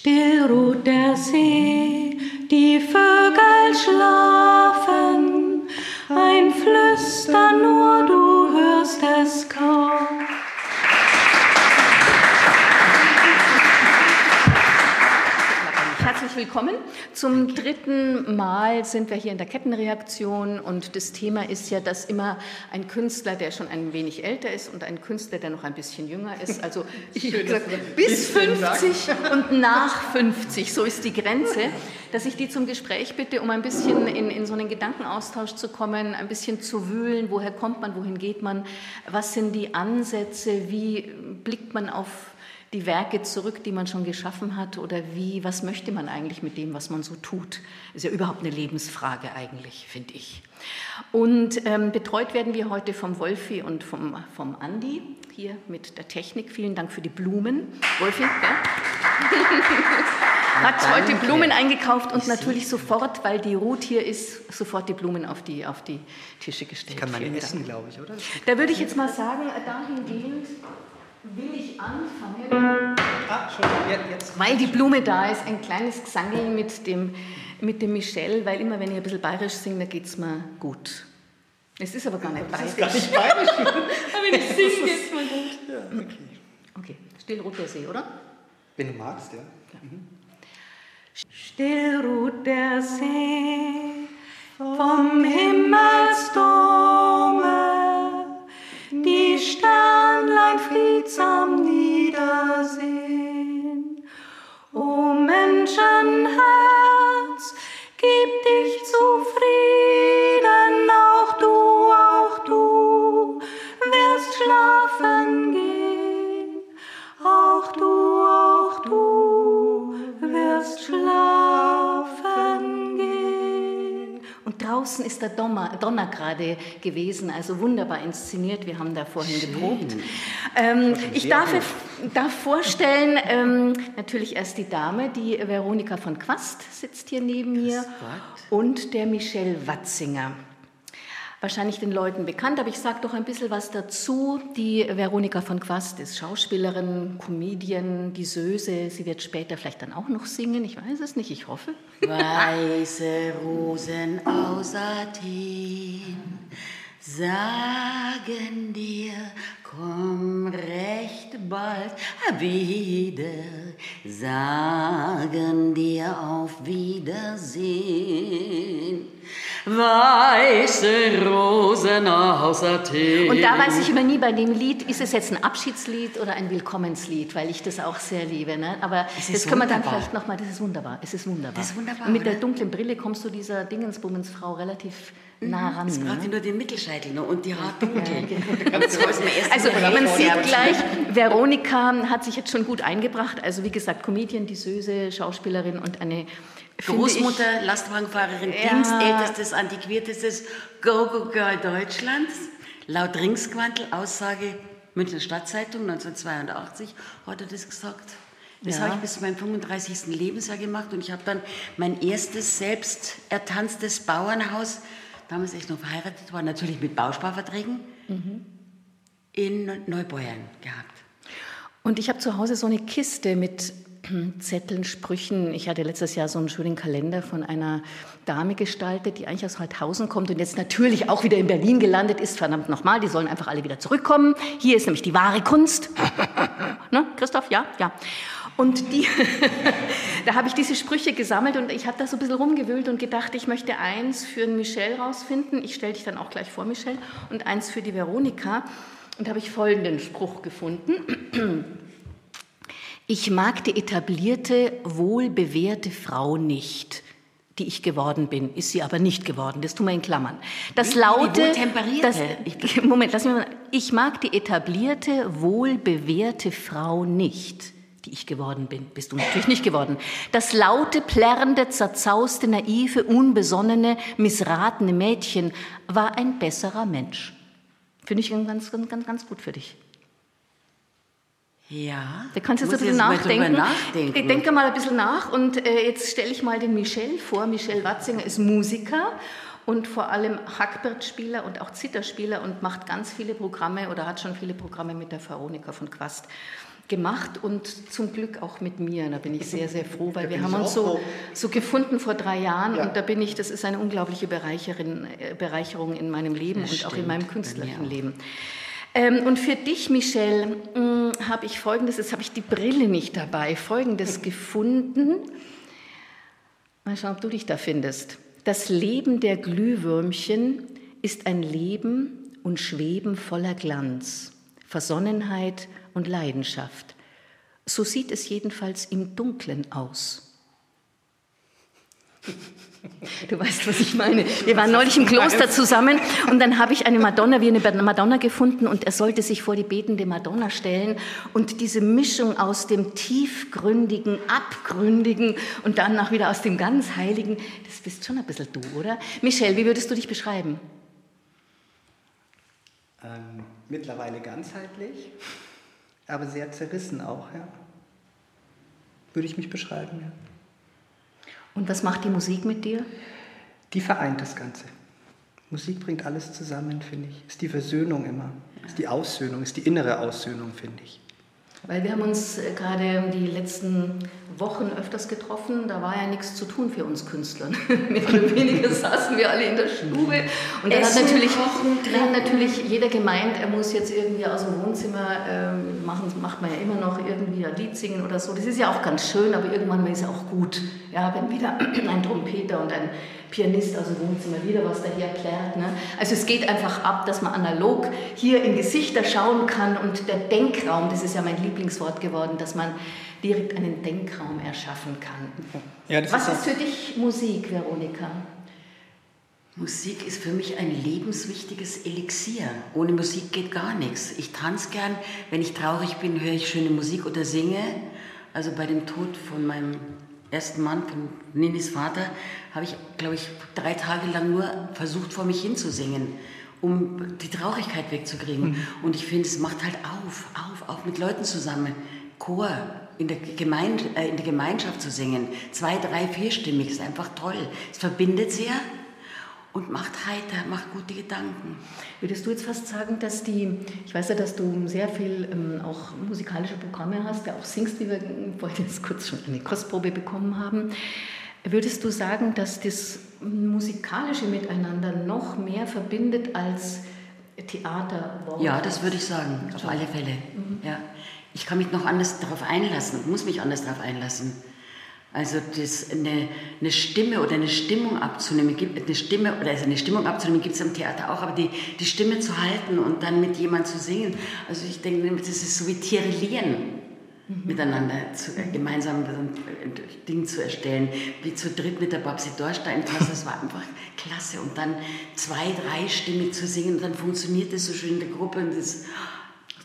Still ruht der See, die Vögel schlafen, ein Flüstern nur, willkommen. Zum dritten Mal sind wir hier in der Kettenreaktion und das Thema ist ja, dass immer ein Künstler, der schon ein wenig älter ist und ein Künstler, der noch ein bisschen jünger ist, also ich gesagt, bis 50 und nach 50, so ist die Grenze, dass ich die zum Gespräch bitte, um ein bisschen in, in so einen Gedankenaustausch zu kommen, ein bisschen zu wühlen, woher kommt man, wohin geht man, was sind die Ansätze, wie blickt man auf die Werke zurück, die man schon geschaffen hat? Oder wie, was möchte man eigentlich mit dem, was man so tut? Ist ja überhaupt eine Lebensfrage eigentlich, finde ich. Und ähm, betreut werden wir heute vom Wolfi und vom, vom Andi, hier mit der Technik. Vielen Dank für die Blumen. Wolfi, ja? hat heute Blumen eingekauft und natürlich sofort, weil die Ruth hier ist, sofort die Blumen auf die, auf die Tische gestellt. Ich kann man essen, glaube ich, oder? Da würde ich jetzt mal sagen, dahingehend will ich anfangen, Ah, jetzt. weil die Blume da ist, ein kleines Gesangel mit dem, mit dem Michel, weil immer wenn ich ein bisschen bayerisch singe, dann geht es mir gut. Es ist aber gar nicht Das bayerisch. ist gar nicht bayerisch. Aber wenn ich singe, geht es mir gut. ja, okay. Okay, still ruht der See, oder? Wenn du magst, ja. Still ruht der See vom Himmelsdome, friedsam niedersehen. O Menschenherz, ist der Donner, Donner gerade gewesen, also wunderbar inszeniert. Wir haben da vorhin geprobt. Ähm, ich darf, darf vorstellen, ähm, natürlich erst die Dame, die Veronika von Quast sitzt hier neben mir und der Michel Watzinger. Wahrscheinlich den Leuten bekannt, aber ich sage doch ein bisschen was dazu. Die Veronika von Quast ist Schauspielerin, Comedian, die Söse. Sie wird später vielleicht dann auch noch singen, ich weiß es nicht, ich hoffe. Weiße Rosen aus Athen sagen dir, komm recht bald wieder, sagen dir auf Wiedersehen. Weiße Rosen aus Athen. Und da weiß ich immer nie bei dem Lied, ist es jetzt ein Abschiedslied oder ein Willkommenslied, weil ich das auch sehr liebe. Ne? Aber Es das können wir dann vielleicht nochmal, das ist wunderbar, es ist wunderbar. Das ist wunderbar, Und mit der oder? dunklen Brille kommst du dieser Dingensbummensfrau relativ nah ran. Jetzt braucht Ne? nur den Mittelscheitel noch und die Haardunkel. Also man sieht gleich, Veronika hat sich jetzt schon gut eingebracht. Also wie gesagt, Comedian, die Söse, Schauspielerin und eine Großmutter, Lastwagenfahrerin, Ja. dienstältestes, antiquiertestes Go-Go-Girl Deutschlands. Laut Ringsquantel, Aussage Münchner Stadtzeitung 1982 hat er das gesagt. Das Ja. habe ich bis zu meinem 35. Lebensjahr gemacht und ich habe dann mein erstes selbst ertanztes Bauernhaus, damals echt noch verheiratet war, natürlich mit Bausparverträgen, Mhm. in Neubeuern gehabt. Und ich habe zu Hause so eine Kiste mit Zetteln, Sprüchen. Ich hatte letztes Jahr so einen schönen Kalender von einer Dame gestaltet, die eigentlich aus Holthausen kommt und jetzt natürlich auch wieder in Berlin gelandet ist. Verdammt nochmal, die sollen einfach alle wieder zurückkommen. Hier ist nämlich die wahre Kunst. ne, Christoph? Ja? Ja. Und die, da habe ich diese Sprüche gesammelt und ich habe da so ein bisschen rumgewühlt und gedacht, ich möchte eins für den Michel rausfinden. Ich stelle dich dann auch gleich vor, Michel, und eins für die Veronika. Und da habe ich folgenden Spruch gefunden. Ich mag die etablierte, wohlbewährte Frau nicht, die ich geworden bin, ist sie aber nicht geworden. Das tun wir in Klammern. Das laute, wohltemperierte. das, ich, Moment, lass mich mal. Ich mag die etablierte, wohlbewährte Frau nicht, die ich geworden bin. Bist du natürlich nicht geworden. Das laute, plärrende, zerzauste, naive, unbesonnene, missratene Mädchen war ein besserer Mensch. Finde ich ganz, ganz, ganz, ganz gut für dich. Ja. Da kannst du jetzt ein bisschen nachdenken. nachdenken. Ich denke mal ein bisschen nach und äh, jetzt stelle ich mal den Michel vor. Michel Watzinger ist Musiker und vor allem Hackbrettspieler und auch Zitterspieler und macht ganz viele Programme oder hat schon viele Programme mit der Veronika von Quast gemacht und zum Glück auch mit mir. Da bin ich sehr, sehr froh, weil wir haben uns so, so gefunden vor drei Jahren Ja. und da bin ich, das ist eine unglaubliche Bereicherin, äh, Bereicherung in meinem Leben Das und auch in stimmt, meinem künstlerischen mir auch. Ähm, und für dich, Michelle, mh, habe ich Folgendes, jetzt habe ich die Brille nicht dabei, Folgendes gefunden. Mal schauen, ob du dich da findest. Das Leben der Glühwürmchen ist ein Leben und Schweben voller Glanz, Versonnenheit und Leidenschaft. So sieht es jedenfalls im Dunkeln aus. Du weißt, was ich meine. Wir waren neulich im Kloster zusammen und dann habe ich eine Madonna, wie eine Madonna gefunden und er sollte sich vor die betende Madonna stellen und diese Mischung aus dem tiefgründigen, abgründigen und dann auch wieder aus dem ganz heiligen, das bist schon ein bisschen du, oder? Michelle, wie würdest du dich beschreiben? Ähm, mittlerweile ganzheitlich, aber sehr zerrissen auch, ja. Würde ich mich beschreiben, ja. Und was macht die Musik mit dir? Die vereint das Ganze. Musik bringt alles zusammen, finde ich. Ist die Versöhnung immer. Ist die Aussöhnung, ist die innere Aussöhnung, finde ich. Weil wir haben uns äh, gerade die letzten Wochen öfters getroffen, da war ja nichts zu tun für uns Künstlern. Mehr oder weniger saßen wir alle in der Stube und dann hat Essen, natürlich, kochen, dann hat natürlich jeder gemeint, er muss jetzt irgendwie aus dem Wohnzimmer ähm, machen, macht man ja immer noch irgendwie ein Lied singen oder so. Das ist ja auch ganz schön, aber irgendwann ist es auch gut, ja, wenn wieder ein Trompeter und ein Pianist aus dem Wohnzimmer wieder was daher klärt. Ne? Also es geht einfach ab, dass man analog hier in Gesichter schauen kann und der Denkraum, das ist ja mein Lieblingswort geworden, dass man direkt einen Denkraum erschaffen kann. Ja, das Was ist ist für dich Musik, Veronika? Musik ist für mich ein lebenswichtiges Elixier. Ohne Musik geht gar nichts. Ich tanze gern. Wenn ich traurig bin, höre ich schöne Musik oder singe. Also bei dem Tod von meinem ersten Mann, von Ninis Vater, habe ich, glaube ich, drei Tage lang nur versucht, vor mich hinzusingen, um die Traurigkeit wegzukriegen. Und ich finde, es macht halt auf, auf, auf mit Leuten zusammen. Chor, in der, Gemein äh, in der Gemeinschaft zu singen. Zwei, drei, vierstimmig ist einfach toll. Es verbindet sehr und macht heiter, macht gute Gedanken. Würdest du jetzt fast sagen, dass die, ich weiß ja, dass du sehr viel ähm, auch musikalische Programme hast, ja auch singst, wie wir vorhin jetzt kurz schon eine Kostprobe bekommen haben. Würdest du sagen, dass das musikalische Miteinander noch mehr verbindet als Theater, Wort? Ja, das würde ich sagen, auf alle Fälle. Ja. Ich kann mich noch anders darauf einlassen, muss mich anders darauf einlassen. Also das, eine, eine Stimme oder eine Stimmung abzunehmen, gibt eine Stimme oder also eine Stimmung abzunehmen gibt es im Theater auch, aber die, die Stimme zu halten und dann mit jemandem zu singen, also ich denke, das ist so wie Tirelieren miteinander zu, äh, gemeinsam so ein äh, Ding zu erstellen, wie zu dritt mit der Babsi Dorstein Tasse, das war einfach klasse. Und dann zwei, drei Stimmig zu singen und dann funktioniert das so schön in der Gruppe und das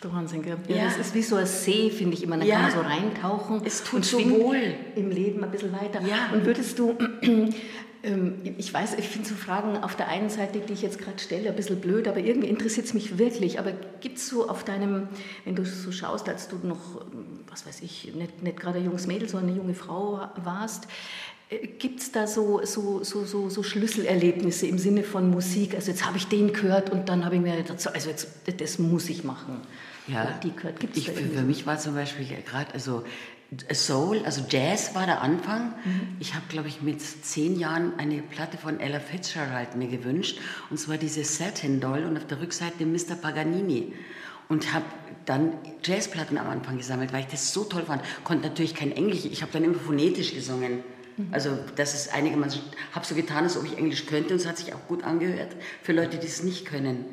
der Wahnsinn, gell? Ja, Ja. Das ist wie so ein See, finde ich immer. Da Ja. kann man so reintauchen. Es tut und so wohl. Im Leben ein bisschen weiter. Ja. Und würdest du, ähm, ich weiß, ich finde so Fragen auf der einen Seite, die ich jetzt gerade stelle, ein bisschen blöd, aber irgendwie interessiert es mich wirklich. Aber gibt es so auf deinem, wenn du so schaust, als du noch, was weiß ich, nicht, nicht gerade ein junges Mädel, sondern eine junge Frau warst, Gibt es da so, so, so, so, so Schlüsselerlebnisse im Sinne von Musik? Also jetzt habe ich den gehört und dann habe ich mir dazu, also jetzt, das muss ich machen. Ja, die gehört. Gibt's ich, für, mich war zum Beispiel gerade, also Soul, also Jazz war der Anfang. Ich habe, glaube ich, mit zehn Jahren eine Platte von Ella Fitzgerald mir gewünscht. Und zwar diese Satin Doll und auf der Rückseite Mr. Paganini. Und habe dann Jazzplatten am Anfang gesammelt, weil ich das so toll fand. Konnte natürlich kein Englisch, ich habe dann immer phonetisch gesungen. Also das ist einigermaßen, habe so getan, als ob ich Englisch könnte und es hat sich auch gut angehört für Leute, die es nicht können.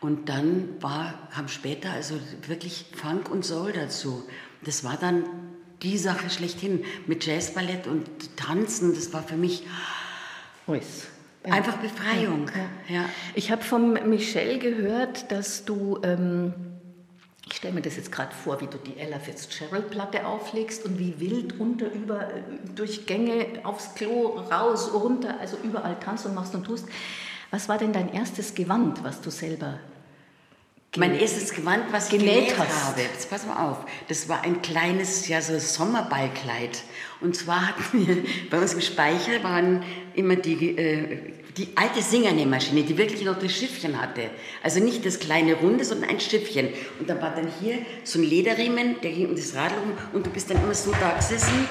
Und dann war, kam später also wirklich Funk und Soul dazu. Das war dann die Sache schlechthin mit Jazzballett und Tanzen. Das war für mich Uis. einfach Befreiung. Ja. Ich habe von Michelle gehört, dass du, ähm, ich stelle mir das jetzt gerade vor, wie du die Ella Fitzgerald-Platte auflegst und wie wild unter, über, äh, durch Gänge, aufs Klo, raus, runter, also überall tanzt und machst und tust. Was war denn dein erstes Gewand, was du selber Mein erstes Gewand, was ich genäht genäht habe, jetzt pass mal auf, das war ein kleines, ja so Sommerballkleid. Und zwar hatten wir, bei uns im Speicher waren immer die, äh, die alte Singernähmaschine, die wirklich noch das Schiffchen hatte. Also nicht das kleine Runde, sondern ein Schiffchen. Und da war dann hier so ein Lederriemen, der ging um das Rad rum und du bist dann immer so da gesessen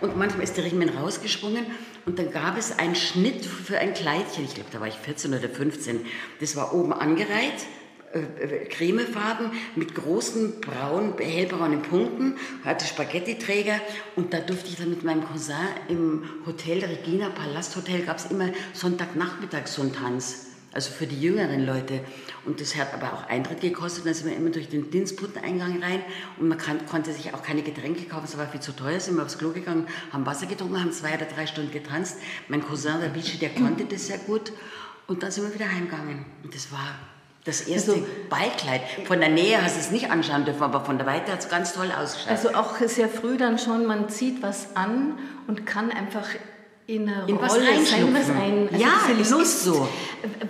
und manchmal ist der Riemen rausgesprungen und dann gab es einen Schnitt für ein Kleidchen. Ich glaube, da war ich 14 oder 15. Das war oben angereiht, äh, äh, cremefarben mit großen braun, hellbraunen Punkten, hatte Spaghetti-Träger und da durfte ich dann mit meinem Cousin im Hotel Regina Palasthotel gab es immer Sonntagnachmittag so einen Tanz. Also für die jüngeren Leute. Und das hat aber auch Eintritt gekostet. Dann sind wir immer durch den Dienstboteneingang rein und man kann, konnte sich auch keine Getränke kaufen. Es war viel zu teuer. Sind wir aufs Klo gegangen, haben Wasser getrunken, haben zwei oder drei Stunden getanzt. Mein Cousin, der Vichy, der konnte das sehr gut. Und dann sind wir wieder heimgegangen. Und das war das erste Also- Ballkleid. Von der Nähe hast du es nicht anschauen dürfen, aber von der Weite hat es ganz toll ausgeschaut. Also auch sehr früh dann schon, man zieht was an und kann einfach in eine In was Rolle sein, was reinschlüpfen. ein, also Ja, Lust, so.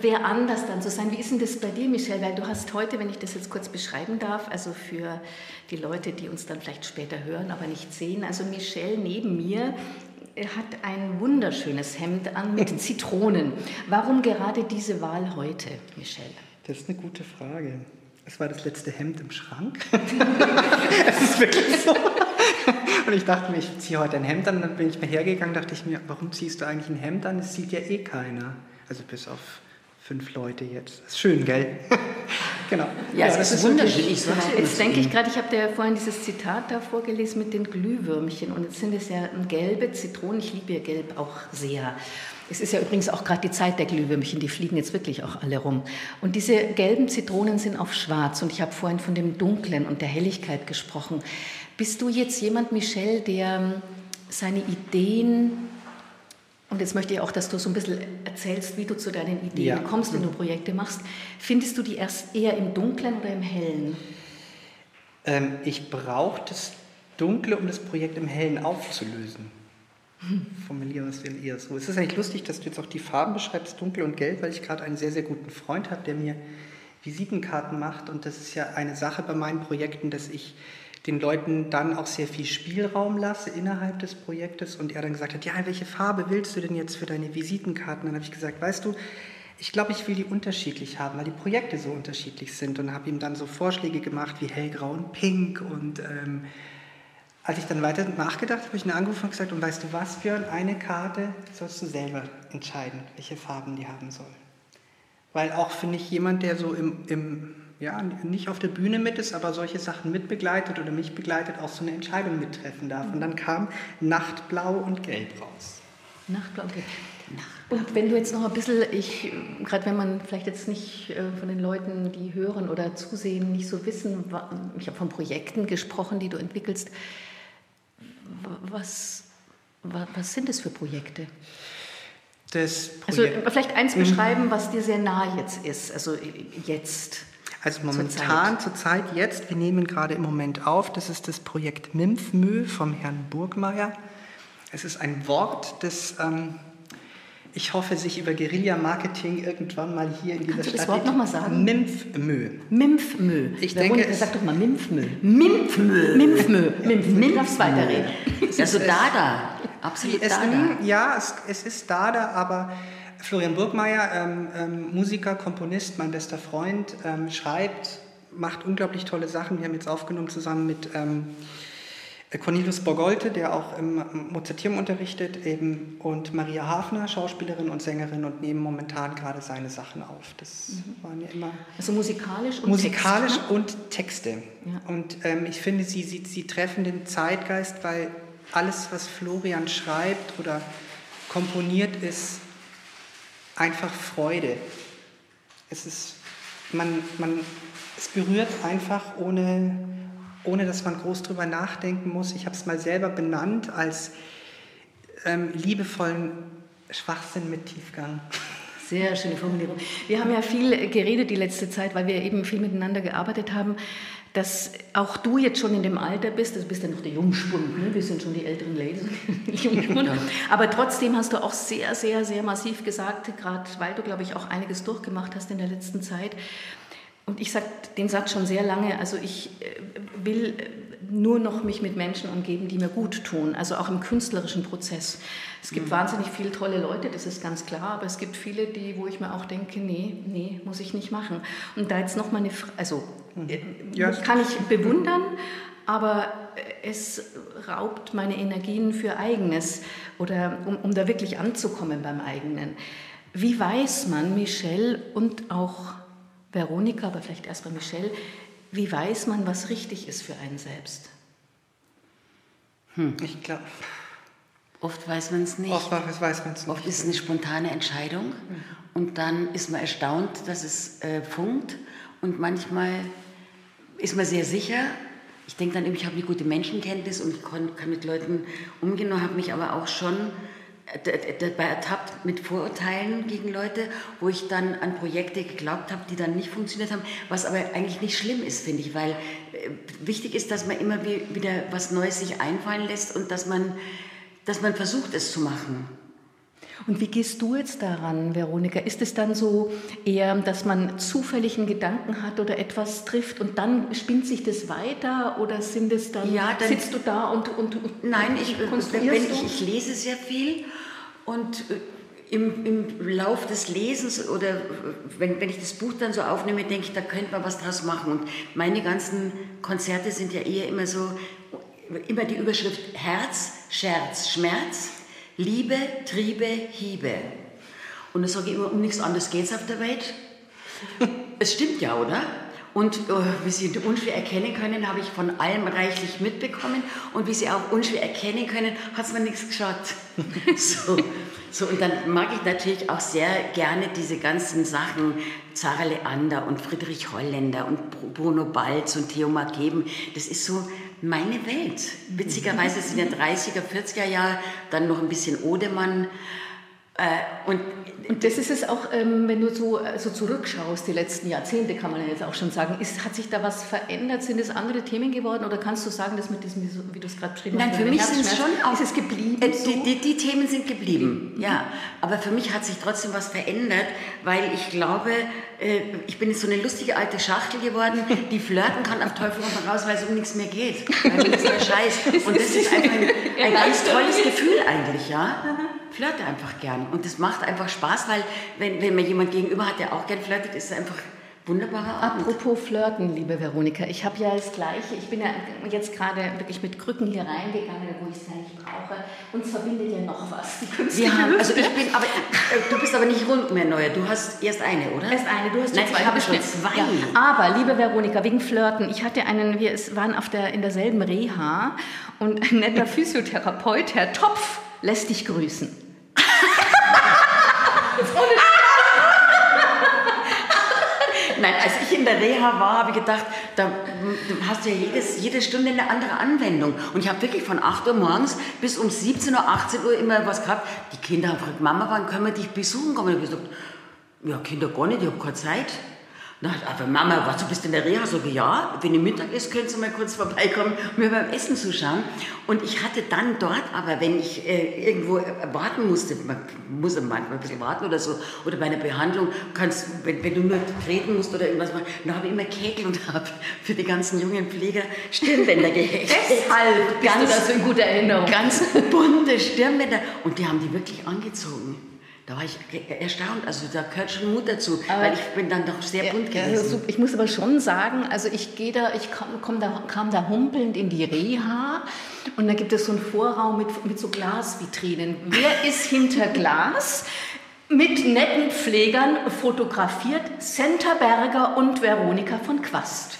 wer anders dann zu sein. Wie ist denn das bei dir, Michelle? Weil du hast heute, wenn ich das jetzt kurz beschreiben darf, also für die Leute, die uns dann vielleicht später hören, aber nicht sehen, also Michelle neben mir äh, hat ein wunderschönes Hemd an mit Zitronen. Warum gerade diese Wahl heute, Michelle? Das ist eine gute Frage. Es war das letzte Hemd im Schrank. es ist wirklich so. Und ich dachte mir, ich ziehe heute ein Hemd an. Dann bin ich mir hergegangen, dachte ich mir, warum ziehst du eigentlich ein Hemd an? Es sieht ja eh keiner. Also bis auf fünf Leute jetzt. Ist schön, gell? genau. ja, es ist wunderschön. Ich sollte Jetzt denke ich gerade, ich habe dir ja vorhin dieses Zitat da vorgelesen mit den Glühwürmchen und jetzt sind es ja gelbe Zitronen. Ich liebe ja Gelb auch sehr. Es ist ja übrigens auch gerade die Zeit der Glühwürmchen, die fliegen jetzt wirklich auch alle rum. Und diese gelben Zitronen sind auf schwarz und ich habe vorhin von dem Dunklen und der Helligkeit gesprochen. Bist du jetzt jemand, Michelle, der ähm, seine Ideen und jetzt möchte ich auch, dass du so ein bisschen erzählst, wie du zu deinen Ideen Ja. kommst, wenn du Projekte machst. Findest du die erst eher im Dunklen oder im Hellen? Ähm, ich brauche das Dunkle, um das Projekt im Hellen aufzulösen. Formulieren wir es denn eher so. Es ist eigentlich lustig, dass du jetzt auch die Farben beschreibst, dunkel und gelb, weil ich gerade einen sehr, sehr guten Freund habe, der mir Visitenkarten macht. Und das ist ja eine Sache bei meinen Projekten, dass ich den Leuten dann auch sehr viel Spielraum lasse innerhalb des Projektes. Und er dann gesagt hat, ja, welche Farbe willst du denn jetzt für deine Visitenkarten? Dann habe ich gesagt, weißt du, ich glaube, ich will die unterschiedlich haben, weil die Projekte so unterschiedlich sind. Und habe ihm dann so Vorschläge gemacht wie hellgrau und pink. Und ähm, als ich dann weiter nachgedacht habe, habe ich ihn angerufen und gesagt, und weißt du was, Björn, eine Karte sollst du selber entscheiden, welche Farben die haben soll. Weil auch, finde ich, jemand, der so im, im, ja, nicht auf der Bühne mit ist, aber solche Sachen mitbegleitet oder mich begleitet, auch so eine Entscheidung mittreffen darf. Und dann kam Nachtblau und Gelb raus. Nachtblau. Okay. Und wenn du jetzt noch ein bisschen, ich, gerade wenn man vielleicht jetzt nicht äh, von den Leuten, die hören oder zusehen, nicht so wissen, ich habe von Projekten gesprochen, die du entwickelst. Wa- Was, wa- was sind das für Projekte? Das Also Projekt, äh, vielleicht eins beschreiben, was dir sehr nah jetzt ist, also jetzt. Also momentan, zur Zeit jetzt, wir nehmen gerade im Moment auf, das ist das Projekt MIMFMÖ vom Herrn Burgmeier. Es ist ein Wort, das ähm, ich hoffe, sich über Guerilla-Marketing irgendwann mal hier in dieser Kannst du das Stadt... Wort noch mal sagen? MIMFMÖ. Mimpfmö. Ich Wer denke, wohnt- Sag doch mal Mimpfmö. Mimpfmö. Mimpfmö. Mimpfmö. Du darfst weiterreden. Also Dada, absolut Es, Dada. ja, es, es ist Dada, aber Florian Burgmeier, ähm, ähm, Musiker, Komponist, mein bester Freund, ähm, schreibt, macht unglaublich tolle Sachen. Wir haben jetzt aufgenommen zusammen mit ähm, Cornelius Borgolte, der auch im Mozarteum unterrichtet, eben, und Maria Hafner, Schauspielerin und Sängerin, und nehmen momentan gerade seine Sachen auf. Das waren ja immer Also musikalisch und musikalisch Text, ne? und Texte. Ja. Und ähm, ich finde, sie, sie, sie treffen den Zeitgeist, weil alles, was Florian schreibt oder komponiert, ist einfach Freude. Es ist, man, man, es berührt einfach ohne, ohne, dass man groß drüber nachdenken muss. Ich habe es mal selber benannt als ähm, liebevollen Schwachsinn mit Tiefgang. Sehr schöne Formulierung. Wir haben ja viel geredet die letzte Zeit, weil wir eben viel miteinander gearbeitet haben, dass auch du jetzt schon in dem Alter bist, also du bist ja noch der Jungspund, ne? wir sind schon die älteren Ladies, Jungspund. aber trotzdem hast du auch sehr, sehr, sehr massiv gesagt, gerade weil du, glaube ich, auch einiges durchgemacht hast in der letzten Zeit, und ich sage den Satz schon sehr lange, also ich äh, will nur noch mich mit Menschen umgeben, die mir gut tun, also auch im künstlerischen Prozess. Es gibt mhm. wahnsinnig viele tolle Leute, das ist ganz klar, aber es gibt viele, die, wo ich mir auch denke, nee, nee, muss ich nicht machen. Und da jetzt noch mal eine Frage, also mhm. Äh, ja. kann ich bewundern, aber es raubt meine Energien für Eigenes oder um, um da wirklich anzukommen beim eigenen. Wie weiß man, Michelle und auch Veronika, aber vielleicht erst bei Michelle, wie weiß man, was richtig ist für einen selbst? Hm. Ich glaube. Oft weiß man es nicht. Oft weiß man es nicht. Oft ist es eine spontane Entscheidung mhm. und dann ist man erstaunt, dass es äh, funkt und manchmal ist man sehr sicher. Ich denke dann immer, ich habe eine gute Menschenkenntnis und ich kann, kann mit Leuten umgehen und habe mich aber auch schon dabei ertappt mit Vorurteilen gegen Leute, wo ich dann an Projekte geglaubt habe, die dann nicht funktioniert haben, was aber eigentlich nicht schlimm ist, finde ich, weil äh, wichtig ist, dass man immer wieder was Neues sich einfallen lässt und dass man, dass man versucht, es zu machen. Und wie gehst du jetzt daran, Veronika? Ist es dann so eher, dass man zufällig einen Gedanken hat oder etwas trifft und dann spinnt sich das weiter oder sind es dann, ja, dann sitzt du da und, und Nein, ich, wenn ich, ich lese sehr viel und äh, im, im Lauf des Lesens oder wenn, wenn ich das Buch dann so aufnehme, denke ich, da könnte man was draus machen. Und meine ganzen Konzerte sind ja eher immer so, immer die Überschrift Herz, Scherz, Schmerz, Liebe, Triebe, Hiebe. Und da sage ich immer, um nichts anderes geht es auf der Welt. es stimmt ja, oder? Und oh, wie Sie unschwer erkennen können, habe ich von allem reichlich mitbekommen. Und wie Sie auch unschwer erkennen können, hat es mir nichts geschaut. so, so, und dann mag ich natürlich auch sehr gerne diese ganzen Sachen, Zara Leander und Friedrich Holländer und Bruno Balz und Theo Mageben. Das ist so meine Welt. Witzigerweise sind ja 30er, 40er Jahre, dann noch ein bisschen Odemann. Äh, und, und, das ist es auch, ähm, wenn du so also zurückschaust, die letzten Jahrzehnte kann man ja jetzt auch schon sagen, ist, hat sich da was verändert? Sind es andere Themen geworden oder kannst du sagen, dass mit diesem, wie du es gerade beschrieben hast, Nein, für mich sind es schon auch, ist es geblieben? Äh, so? die, die, die, Themen sind geblieben, mhm. ja. Aber für mich hat sich trotzdem was verändert, weil ich glaube, äh, ich bin jetzt so eine lustige alte Schachtel geworden, die flirten kann auf Teufel komm raus, weil es um nichts mehr geht, weil nichts mehr scheiß. Und das ist einfach ein, ein ganz tolles Gefühl eigentlich, ja flirte einfach gern. Und das macht einfach Spaß, weil wenn, wenn man jemand gegenüber hat, der auch gern flirtet, ist es einfach wunderbarer Abend. Apropos Flirten, liebe Veronika, ich habe ja das Gleiche. Ich bin ja jetzt gerade wirklich mit Krücken hier reingegangen, wo ich es nicht brauche. Uns verbindet ja noch was. Wir haben, also ich bin, aber äh, du bist aber nicht rund mehr neue. Du hast erst eine, oder? Erst eine. Du hast Nein, zwei. ich habe schon zwei. Ja. Aber liebe Veronika, wegen Flirten, ich hatte einen, wir waren auf der in derselben Reha und ein netter Physiotherapeut, Herr Topf, lässt dich grüßen. Nein, als ich in der Reha war, habe ich gedacht, da hast du ja jedes, jede Stunde eine andere Anwendung. Und ich habe wirklich von 8 Uhr morgens bis um 17 Uhr, 18 Uhr immer was gehabt. Die Kinder haben gefragt, Mama, wann können wir dich besuchen kommen? Und ich habe gesagt, ja, Kinder gar nicht, ich habe keine Zeit. Na, aber Mama, was, du bist in der Reha? So, ja, wenn ihr Mittag ist, könnt ihr mal kurz vorbeikommen mir beim Essen zuschauen. Und ich hatte dann dort aber, wenn ich äh, irgendwo warten musste, man muss manchmal ein bisschen warten oder so, oder bei einer Behandlung, kannst, wenn, wenn du nur treten musst oder irgendwas machen, dann habe ich immer Kegel und habe für die ganzen jungen Pfleger Stirnbänder gehechtet. Deshalb bist ganz, du das in guter Erinnerung. Ganz bunte Stirnbänder. Und die haben die wirklich angezogen. Da war ich erstaunt, also da gehört schon Mut dazu, aber weil ich bin dann doch sehr bunt gewesen. Also ich muss aber schon sagen, also ich gehe da, ich kam, komm da, kam da humpelnd in die Reha und da gibt es so einen Vorraum mit, mit so Glasvitrinen. Wer ist hinter Glas? Mit netten Pflegern fotografiert Senta Berger und Veronika von Quast.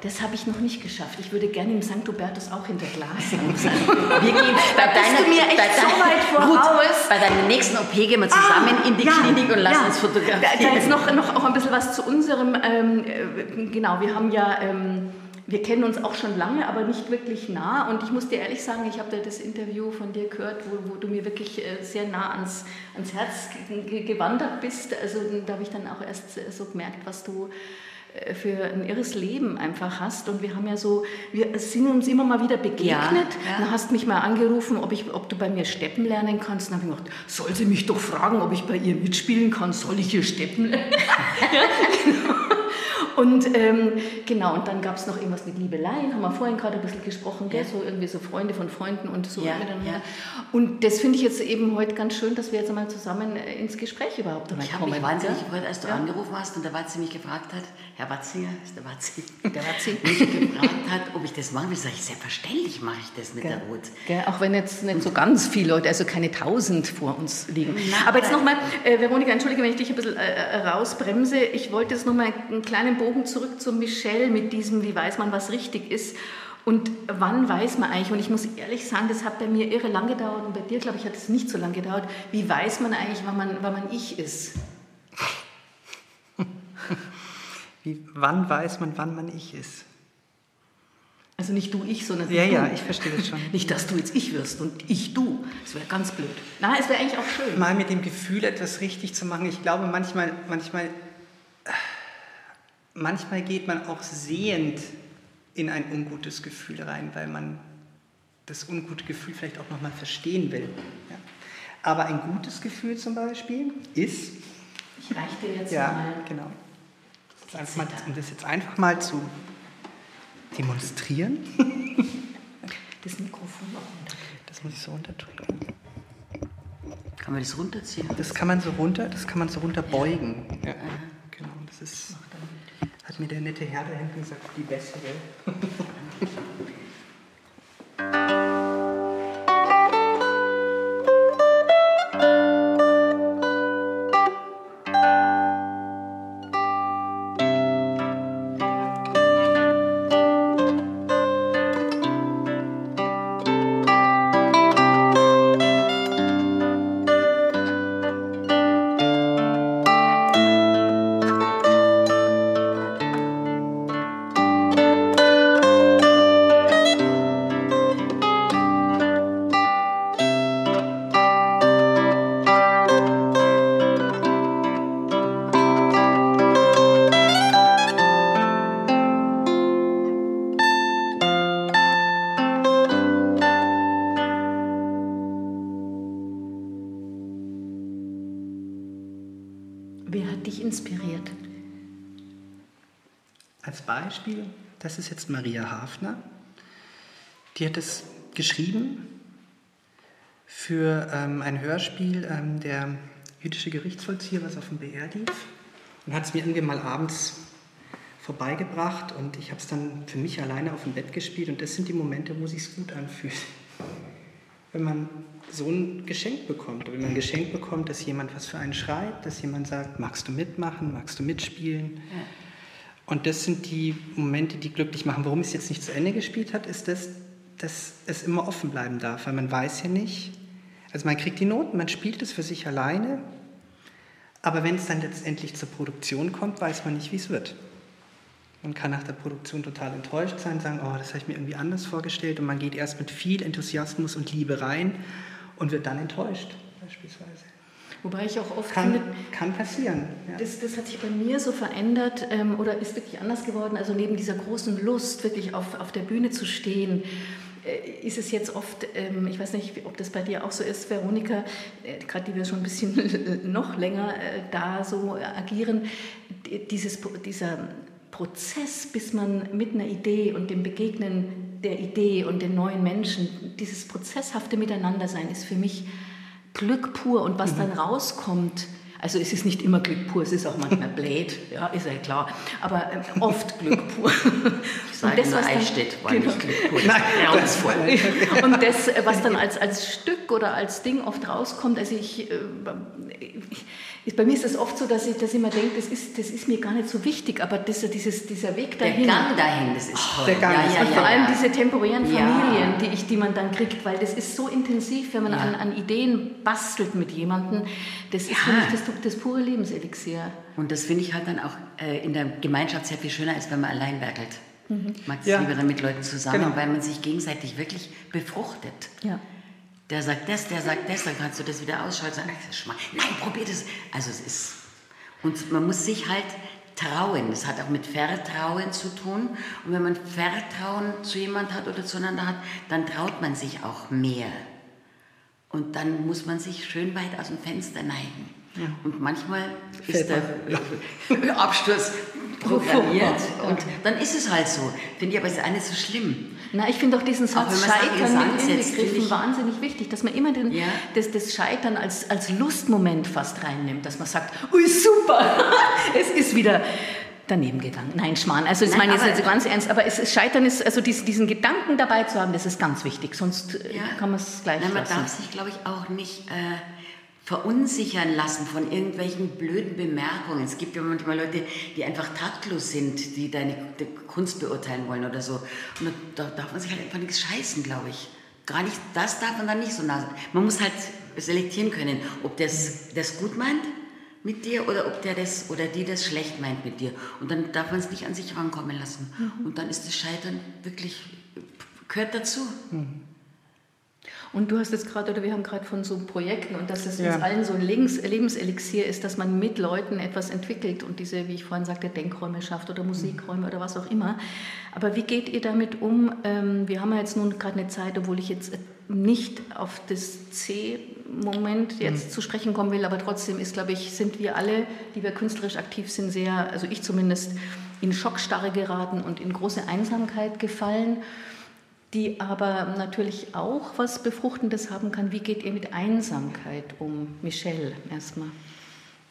Das habe ich noch nicht geschafft. Ich würde gerne im St. Hubertus auch hinter Glas sein. Wir gehen bei da deiner, du mir echt bei so weit voraus. bei deinem nächsten OP gehen wir zusammen ah, in die ja, Klinik und lassen ja. uns fotografieren. Da, da jetzt noch, noch auch ein bisschen was zu unserem, ähm, äh, genau, wir haben ja... Ähm, wir kennen uns auch schon lange, aber nicht wirklich nah. Und ich muss dir ehrlich sagen, ich habe da das Interview von dir gehört, wo, wo du mir wirklich äh, sehr nah ans, ans Herz gewandert bist. Also da habe ich dann auch erst äh, so gemerkt, was du für ein irres Leben einfach hast. Und wir haben ja so, wir sind uns immer mal wieder begegnet. Ja, ja. Dann hast mich mal angerufen, ob, ich, ob du bei mir steppen lernen kannst. Dann habe ich gedacht, soll sie mich doch fragen, ob ich bei ihr mitspielen kann. Soll ich ihr steppen lernen? ja, genau. Und ähm, genau, und dann gab es noch irgendwas mit Liebeleien, haben wir vorhin gerade ein bisschen gesprochen, gell? so irgendwie so Freunde von Freunden und so Ja, miteinander. ja. Und das finde ich jetzt eben heute ganz schön, dass wir jetzt einmal zusammen äh, ins Gespräch überhaupt einmal Ich habe mich wahnsinnig gefreut, als du angerufen hast und der Watzi mich gefragt hat, Herr Watzinger, ist der Watzi, Der Watzi. mich gefragt hat, ob ich das machen will. Sag ich, selbstverständlich mache ich das mit Gell. der Ruth. Gell, auch wenn jetzt nicht so ganz viele Leute, also keine tausend vor uns liegen. Na, aber jetzt nochmal, äh, Veronika, entschuldige, wenn ich dich ein bisschen äh, äh, rausbremse. Ich wollte jetzt nochmal einen kleinen Bogen zurück zu Michelle mit diesem, wie weiß man, was richtig ist. Und wann weiß man eigentlich, und ich muss ehrlich sagen, das hat bei mir irre lang gedauert und bei dir, glaube ich, hat es nicht so lange gedauert, wie weiß man eigentlich, wann man, wann man ich ist? Wie, wann weiß man, wann man ich ist? Also nicht du, ich, sondern Ja, du. ja, ich verstehe das schon. Nicht, dass du jetzt ich wirst und ich du. Das wäre ganz blöd. Na, es wäre eigentlich auch schön. Mal mit dem Gefühl, etwas richtig zu machen. Ich glaube, manchmal, manchmal, manchmal geht man auch sehend in ein ungutes Gefühl rein, weil man das ungute Gefühl vielleicht auch nochmal verstehen will. Ja. Aber ein gutes Gefühl zum Beispiel ist, Ich reiche dir jetzt ja, mal. genau, das mal, um das jetzt einfach mal zu demonstrieren, Das Mikrofon auch runter. das muss ich so runterdrücken. Kann man das runterziehen? Das kann man so runter, das kann man so runter beugen. Ja. Genau, das ist, mir der nette Herr da hinten gesagt, die bessere. Beispiel, das ist jetzt Maria Hafner. Die hat es geschrieben für ähm, ein Hörspiel ähm, der jüdische Gerichtsvollzieher, was auf dem BR lief. Und hat es mir irgendwie mal abends vorbeigebracht und ich habe es dann für mich alleine auf dem Bett gespielt und das sind die Momente, wo sich gut anfühlt. Wenn man so ein Geschenk bekommt, wenn man ein Geschenk bekommt, dass jemand was für einen schreibt, dass jemand sagt, magst du mitmachen, magst du mitspielen. Und das sind die Momente, die glücklich machen. Warum es jetzt nicht zu Ende gespielt hat, ist das, dass es immer offen bleiben darf, weil man weiß ja nicht, also man kriegt die Noten, man spielt es für sich alleine, aber wenn es dann letztendlich zur Produktion kommt, weiß man nicht, wie es wird. Man kann nach der Produktion total enttäuscht sein, sagen, oh, das habe ich mir irgendwie anders vorgestellt und man geht erst mit viel Enthusiasmus und Liebe rein und wird dann enttäuscht, beispielsweise. Wobei ich auch oft Kann, finde, kann passieren. Ja. das, das hat sich bei mir so verändert ähm, oder ist wirklich anders geworden. Also neben dieser großen Lust, wirklich auf, auf der Bühne zu stehen, äh, ist es jetzt oft, ähm, ich weiß nicht, ob das bei dir auch so ist, Veronika, äh, gerade die wir schon ein bisschen noch länger äh, da so agieren, die- dieses, dieser Prozess, bis man mit einer Idee und dem Begegnen der Idee und den neuen Menschen, dieses prozesshafte Miteinandersein ist für mich Glück pur und was dann rauskommt, also es ist nicht immer Glück pur, es ist auch manchmal blöd, ja, ist ja klar, aber ähm, oft Glück pur. Ich sage nur Eichstätt, war genau. nicht Glück pur, das war grauenvoll. Und das, äh, was dann als, als Stück oder als Ding oft rauskommt, also ich, äh, ich, bei mir ist es oft so, dass ich, dass ich mir denke, das ist, das ist mir gar nicht so wichtig, aber das, dieses, dieser Weg Der dahin. Gang dahin, das ist toll. der Gang ja, ja, und ja, vor allem ja. diese temporären Ja. Familien, die, ich, die man dann kriegt, weil das ist so intensiv, wenn man Ja. an, an Ideen bastelt mit jemandem. Das ist für mich das, das pure Lebenselixier. Und das finde ich halt dann auch äh, in der Gemeinschaft sehr viel schöner, als wenn man allein werkelt. Ich mag es Ja. lieber dann mit Leuten zusammen, Genau. weil man sich gegenseitig wirklich befruchtet. Ja. Der sagt das, der sagt das, dann kannst du das wieder ausschalten. "Ach, das ist. Nein, probier das. Also es ist, und man muss sich halt trauen. Das hat auch mit Vertrauen zu tun. Und wenn man Vertrauen zu jemand hat oder zueinander hat, dann traut man sich auch mehr. Und dann muss man sich schön weit aus dem Fenster neigen. Und manchmal ist der Absturz programmiert und dann ist es halt so. Finde ich aber ist nicht so schlimm. Na, ich finde auch diesen Satz Scheitern mit inbegriffen ich- wahnsinnig wichtig, dass man immer den, Ja. das, das Scheitern als, als Lustmoment fast reinnimmt, dass man sagt, ui super, es ist wieder daneben gegangen. Nein, Schmarrn, also Nein, meine ich jetzt nicht so ganz ernst, aber es Scheitern ist, also diesen, diesen Gedanken dabei zu haben, das ist ganz wichtig, sonst Ja. kann man es gleich Nein, man darf sich, glaube ich, auch nicht äh, verunsichern lassen von irgendwelchen blöden Bemerkungen. Es gibt ja manchmal Leute, die einfach taktlos sind, die deine Kunst beurteilen wollen oder so. Und da darf man sich halt einfach nichts scheißen, glaube ich. Gar nicht, das darf man dann nicht so nah sein. Man muss halt selektieren können, ob das, das gut meint mit dir oder ob der das oder die das schlecht meint mit dir. Und dann darf man es nicht an sich rankommen lassen. Und dann ist das Scheitern wirklich, gehört dazu. Und du hast jetzt gerade, oder wir haben gerade von so Projekten und dass es Ja. uns allen so ein Lebens Lebenselixier ist, dass man mit Leuten etwas entwickelt und diese, wie ich vorhin sagte, Denkräume schafft oder Musikräume oder was auch immer. Aber wie geht ihr damit um? Ähm, wir haben ja jetzt nun gerade eine Zeit, obwohl ich jetzt nicht auf das C-Moment jetzt zu sprechen kommen will, aber trotzdem ist, glaube ich, sind wir alle, die wir künstlerisch aktiv sind, sehr, also ich zumindest, in Schockstarre geraten und in große Einsamkeit gefallen die aber natürlich auch was Befruchtendes haben kann. Wie geht ihr mit Einsamkeit um? Michelle, erstmal.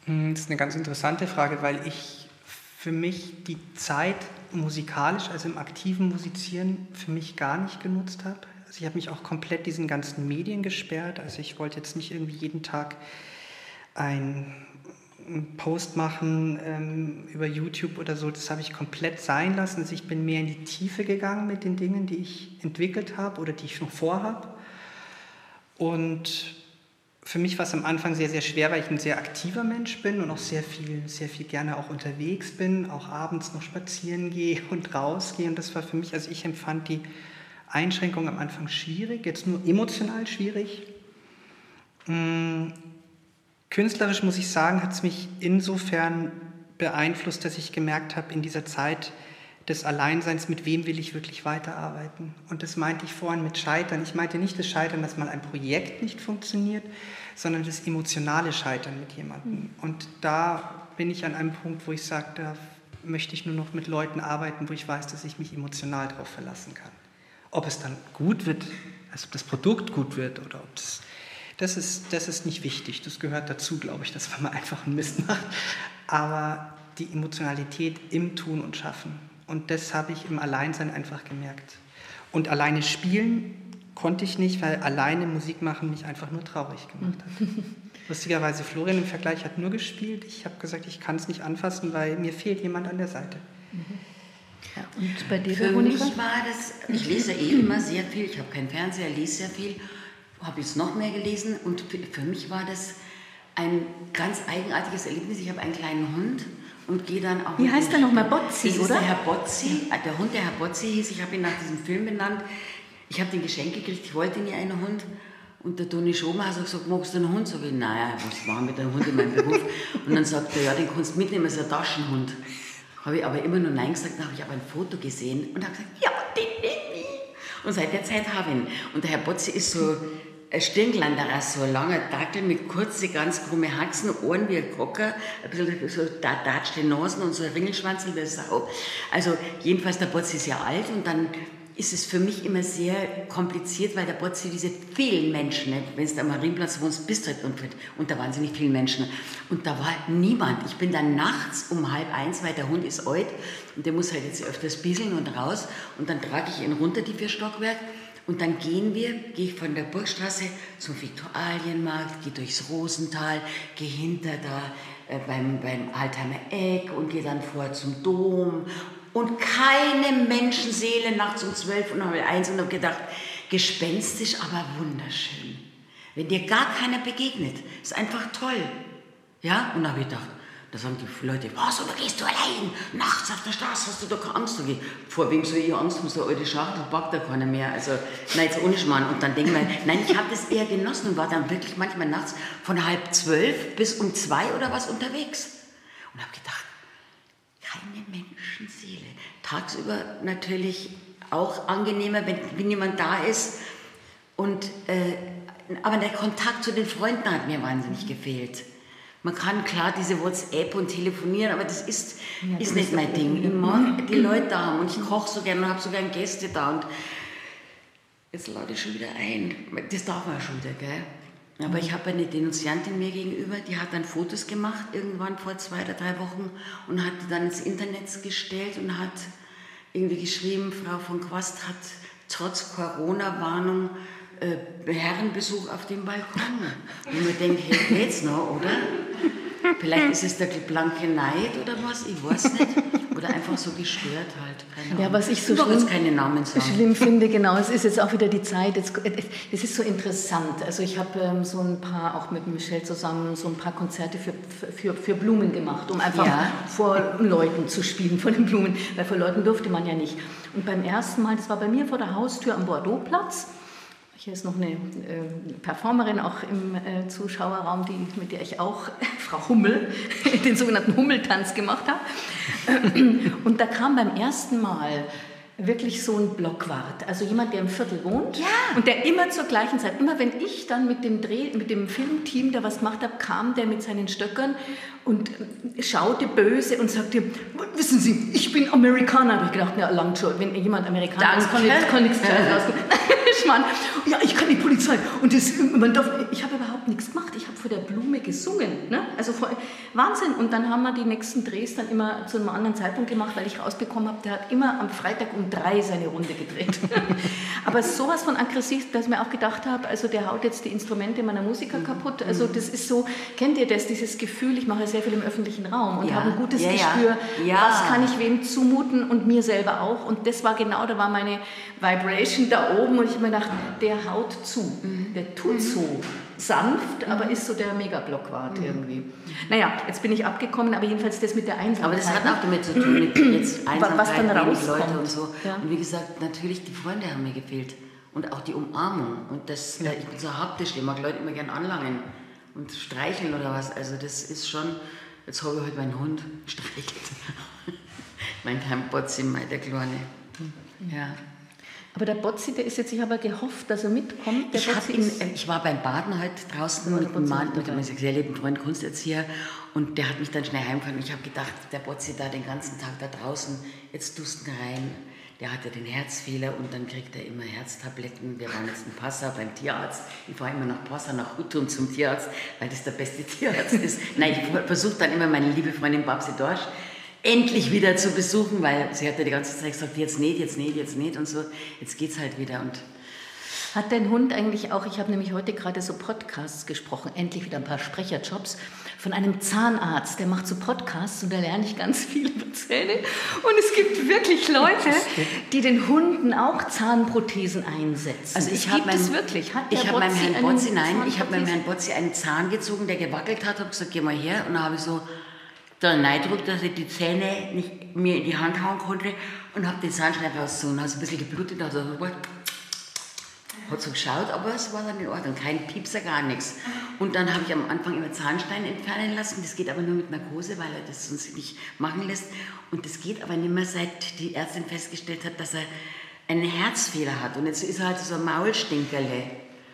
Hm, Das ist eine ganz interessante Frage, weil ich für mich die Zeit musikalisch, also im aktiven Musizieren, für mich gar nicht genutzt habe. Also ich habe mich auch komplett diesen ganzen Medien gesperrt. Also ich wollte jetzt nicht irgendwie jeden Tag ein einen Post machen ähm, über YouTube oder so, das habe ich komplett sein lassen. Also ich bin mehr in die Tiefe gegangen mit den Dingen, die ich entwickelt habe oder die ich noch vorhabe. Und für mich war es am Anfang sehr, sehr schwer, weil ich ein sehr aktiver Mensch bin und auch sehr viel, sehr viel gerne auch unterwegs bin, auch abends noch spazieren gehe und rausgehe. Und das war für mich, also ich empfand die Einschränkung am Anfang schwierig, jetzt nur emotional schwierig. Künstlerisch muss ich sagen, hat es mich insofern beeinflusst, dass ich gemerkt habe, in dieser Zeit des Alleinseins, mit wem will ich wirklich weiterarbeiten. Und das meinte ich vorhin mit Scheitern. Ich meinte nicht das Scheitern, dass mal ein Projekt nicht funktioniert, sondern das emotionale Scheitern mit jemandem. Und da bin ich an einem Punkt, wo ich sage, da möchte ich nur noch mit Leuten arbeiten, wo ich weiß, dass ich mich emotional darauf verlassen kann. Ob es dann gut wird, also ob das Produkt gut wird oder ob es das ist, das ist nicht wichtig. Das gehört dazu, glaube ich, dass man mal einfach einen Mist macht. Aber die Emotionalität im Tun und Schaffen. Und das habe ich im Alleinsein einfach gemerkt. Und alleine spielen konnte ich nicht, weil alleine Musik machen mich einfach nur traurig gemacht hat. Lustigerweise, Florian im Vergleich hat nur gespielt. Ich habe gesagt, ich kann es nicht anfassen, weil mir fehlt jemand an der Seite. Und bei dir, Für Veronika? mich war das, ich lese eh immer sehr viel, ich habe keinen Fernseher, lese sehr viel, habe jetzt noch mehr gelesen und für, mich war das ein ganz eigenartiges Erlebnis. Ich habe einen kleinen Hund und gehe dann auch... Wie heißt der nochmal? Botzi, das ist oder? der Herr Botzi, äh, der Hund, der Herr Botzi hieß, ich habe ihn nach diesem Film benannt. Ich habe den Geschenk gekriegt, ich wollte nie einen Hund. Und der Toni Schomer hat so gesagt, magst du einen Hund? Sag ich, naja, was war mit einem Hund in meinem Beruf? Und dann sagt er, ja, den kannst du mitnehmen, ist ein Taschenhund. Habe ich aber immer nur Nein gesagt, dann habe ich aber ein Foto gesehen und habe gesagt, ja, den nehme ich. Und seit der Zeit habe ich ihn. Und der Herr Botzi ist so ein Stirnglanderer, so ein langer Dackel mit kurzen, ganz krumme Haxen, Ohren wie ein Kocker, ein bisschen so da- datschte Nasen und so ein Ringelschwanz wie eine Sau. Also jedenfalls, der Botzi ist ja alt und dann ist es für mich immer sehr kompliziert, weil der Botzi diese vielen Menschen, ne, wenn du am Marienplatz wohnst, bist du halt unter, unter wahnsinnig vielen Menschen. Und da war niemand. Ich bin dann nachts um halb eins, weil der Hund ist alt und der muss halt jetzt öfters bieseln und raus. Und dann trage ich ihn runter, die vier Stockwerke. Und dann gehen wir, gehe ich von der Burgstraße zum Viktualienmarkt, gehe durchs Rosental, gehe hinter da äh, beim, beim Altheimer Eck und gehe dann vor zum Dom. Und keine Menschenseele nachts um zwölf und halb eins und habe gedacht, gespenstisch, aber wunderschön. Wenn dir gar keiner begegnet, ist einfach toll. Ja, und dann habe ich gedacht, da sagen die Leute, was, oder gehst du allein? Nachts auf der Straße hast du da keine Angst. Ich, vor wem soll ich Angst haben? So eine alte Schachtel packt da keiner mehr. Also, nein, jetzt ohne Schmarrn. Und dann denke ich mir, nein, ich habe das eher genossen und war dann wirklich manchmal nachts von halb zwölf bis um zwei oder was unterwegs. Und habe gedacht, keine Menschenseele. Tagsüber natürlich auch angenehmer, wenn, wenn jemand da ist. Und, äh, aber der Kontakt zu den Freunden hat mir wahnsinnig gefehlt. Man kann klar diese WhatsApp und telefonieren, aber das ist, ja, ist nicht mein Ding. Ich mag die Leute da haben und ich koche so gerne und habe so gerne Gäste da. Und jetzt lade ich schon wieder ein. Das darf man schon wieder, gell? Aber ich habe eine Denunziantin mir gegenüber, die hat dann Fotos gemacht, irgendwann vor zwei oder drei Wochen, und hat die dann ins Internet gestellt und hat irgendwie geschrieben, Frau von Quast hat trotz Corona-Warnung äh, Herrenbesuch auf dem Balkon. Und man denkt, hey, geht's noch, oder? Vielleicht ist es der blanke Neid oder was, ich weiß nicht. Oder einfach so gestört halt. Keine ja, was ich so schlimm, keine Namen sagen. schlimm finde, genau, es ist jetzt auch wieder die Zeit, es ist so interessant. Also ich habe ähm, so ein paar, auch mit Michelle zusammen, so ein paar Konzerte für, für, für Blumen gemacht, um einfach ja. vor Leuten zu spielen, vor den Blumen, weil vor Leuten durfte man ja nicht. Und beim ersten Mal, das war bei mir vor der Haustür am Bordeauxplatz, hier ist noch eine äh, Performerin auch im äh, Zuschauerraum, die, mit der ich auch, Frau Hummel, den sogenannten Hummeltanz gemacht habe. Und da kam beim ersten Mal wirklich so ein Blockwart, also jemand, der im Viertel wohnt ja. und der immer zur gleichen Zeit, immer wenn ich dann mit dem Dreh, mit dem Filmteam da was gemacht habe, kam der mit seinen Stöckern und schaute böse und sagte, wissen Sie, ich bin Amerikaner. Da habe ich gedacht, ja, lang schon, wenn jemand Amerikaner ist, kann, ich, nichts Schmarrn. Ja, ich kann die Polizei. Und das, man darf, ich habe überhaupt nichts gemacht. Ich habe vor der Blume gesungen. Ne? Also vor, Wahnsinn. Und dann haben wir die nächsten Drehs dann immer zu einem anderen Zeitpunkt gemacht, weil ich rausbekommen habe, der hat immer am Freitag um drei seine Runde gedreht. Aber sowas von aggressiv, dass ich mir auch gedacht habe, also der haut jetzt die Instrumente meiner Musiker kaputt. Also mhm. das ist so, kennt ihr das, dieses Gefühl, ich mache sehr viel im öffentlichen Raum und ja. habe ein gutes ja, Gespür, ja. was kann ich wem zumuten und mir selber auch. Und das war genau, da war meine Vibration da oben und ich habe mir gedacht, der haut zu, mhm. der tut mhm. so sanft, mhm. aber ist so der Megablockwart mhm. irgendwie. Naja, jetzt bin ich abgekommen, aber jedenfalls das mit der Einsamkeit. Aber das hat auch damit zu tun, mit jetzt Einsamkeit, was dann rauskommt. Leute und so. Ja. Und wie gesagt, natürlich die Freunde haben mir gefehlt und auch die Umarmung und das, ja. ich bin so haptisch, ich mag Leute immer gern anlangen und streicheln oder was, also das ist schon, jetzt habe ich heute meinen Hund streichelt. mein Botzi, der Kleine. Mhm. Ja. Aber der Botzi, der ist jetzt, ich habe gehofft, dass er mitkommt. Ich, ihn, äh, ich, war beim Baden heute draußen mit einem Mann, mit einem sehr lieben Freund, Kunsterzieher, und der hat mich dann schnell heimgefahren. Und ich habe gedacht, der Botzi da den ganzen Tag da draußen, jetzt tust du rein. Der hatte den Herzfehler und dann kriegt er immer Herztabletten. Wir waren jetzt in Passau beim Tierarzt. Ich fahre immer nach Passau, nach Huttum zum Tierarzt, weil das der beste Tierarzt ist. Nein, ich versuche dann immer meine liebe Freundin Babsi Dorsch endlich wieder zu besuchen, weil sie hatte die ganze Zeit gesagt, jetzt nicht, jetzt nicht, jetzt nicht und so. Jetzt geht es halt wieder und hat dein Hund eigentlich auch, ich habe nämlich heute gerade so Podcasts gesprochen, endlich wieder ein paar Sprecherjobs, von einem Zahnarzt, der macht so Podcasts und da lerne ich ganz viel über Zähne. Und es gibt wirklich Leute, die den Hunden auch Zahnprothesen einsetzen. Also ich habe es wirklich. Hat ich habe meinem Herrn Botzi, nein, ich habe meinem Herrn Botzi einen Zahn gezogen, der gewackelt hat, habe gesagt, geh mal her. Und dann habe ich so der Neidruck, dass ich die Zähne nicht mir in die Hand hauen konnte und habe den Zahnschneider rausgezogen. Hat ein bisschen geblutet, also hat so geschaut, aber es war dann in Ordnung. Kein Piepser, gar nichts. Und dann habe ich am Anfang immer Zahnstein entfernen lassen. Das geht aber nur mit Narkose, weil er das sonst nicht machen lässt. Und das geht aber nicht mehr, seit die Ärztin festgestellt hat, dass er einen Herzfehler hat. Und jetzt ist er halt so ein Maulstinkerle.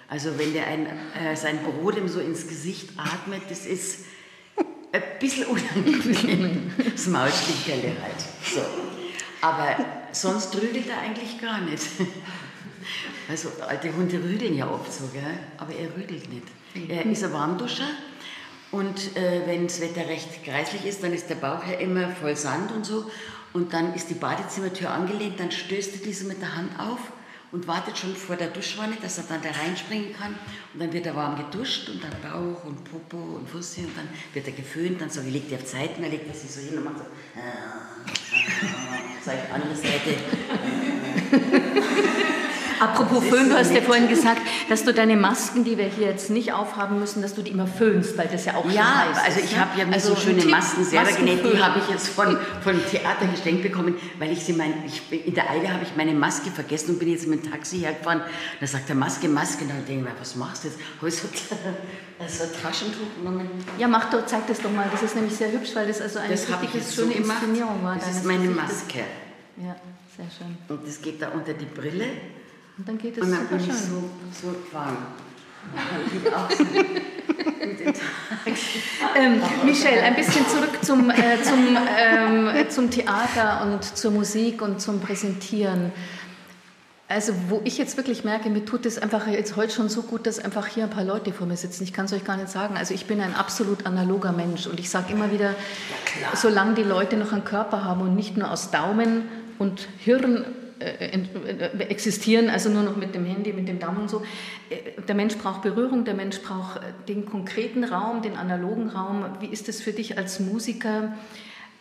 Also wenn der ein, äh, sein Brot ihm so ins Gesicht atmet, das ist ein bisschen unangenehm. Das Maulstickerle halt. So. Aber sonst rüdelt er eigentlich gar nicht. Also alte Hunde rüdeln ja oft so, gell? aber er rüdelt nicht. Er ist ein Warmduscher und äh, wenn das Wetter recht kreislich ist, dann ist der Bauch ja immer voll Sand und so. Und dann ist die Badezimmertür angelehnt, dann stößt er diese mit der Hand auf und wartet schon vor der Duschwanne, dass er dann da reinspringen kann. Und dann wird er warm geduscht und dann Bauch und Popo und Fussi und dann wird er geföhnt. Dann sage ich, legt er auf dann legt er sich so hin und macht so, äh, äh, ich, andere Seite. Apropos Föhn, du hast ja vorhin gesagt, dass du deine Masken, die wir hier jetzt nicht aufhaben müssen, dass du die immer föhnst, weil das ja auch ja, heiß also ich habe ja mir also so schöne Masken selber genäht, die habe ich jetzt von, von Theater geschenkt bekommen, weil ich sie mein, ich, in der Eile habe ich meine Maske vergessen und bin jetzt mit dem Taxi hergefahren. Da sagt er Maske, Maske, und dann denke ich mir, was machst du jetzt? Habe ich so, so ein Taschentuch genommen. Ja, mach doch, zeig das doch mal, das ist nämlich sehr hübsch, weil das also eine das richtige schöne so Inszenierung war. Das ist meine Maske. Ja, sehr schön. Und das geht da unter die Brille. Und dann geht es Und dann bin ich so, so gefahren. ähm, Michelle, ein bisschen zurück zum, äh, zum, ähm, zum Theater und zur Musik und zum Präsentieren. Also wo ich jetzt wirklich merke, mir tut es einfach jetzt heute schon so gut, dass einfach hier ein paar Leute vor mir sitzen. Ich kann es euch gar nicht sagen. Also ich bin ein absolut analoger Mensch und ich sage immer wieder, ja, solange die Leute noch einen Körper haben und nicht nur aus Daumen und Hirn existieren, also nur noch mit dem Handy, mit dem Daumen und so. Äh, der Mensch braucht Berührung, der Mensch braucht den konkreten Raum, den analogen Raum. Wie ist es für dich als Musiker?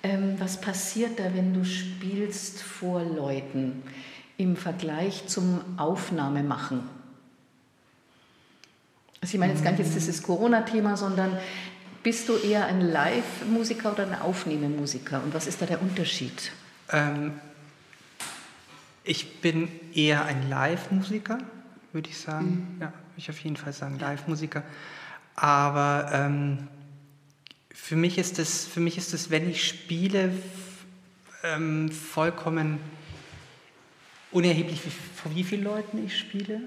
Ähm, was passiert da, wenn du spielst vor Leuten im Vergleich zum Aufnahmemachen? Also ich meine jetzt gar nicht jetzt dieses Corona-Thema, sondern bist du eher ein Live-Musiker oder ein Aufnehmemusiker? Und was ist da der Unterschied? Ähm, ich bin eher ein Live-Musiker, würde ich sagen. Mhm. Ja, würde ich auf jeden Fall sagen, Live-Musiker. Aber ähm, für, mich ist es, für mich ist es, wenn ich spiele, ähm, vollkommen unerheblich, wie, vor wie vielen Leuten ich spiele.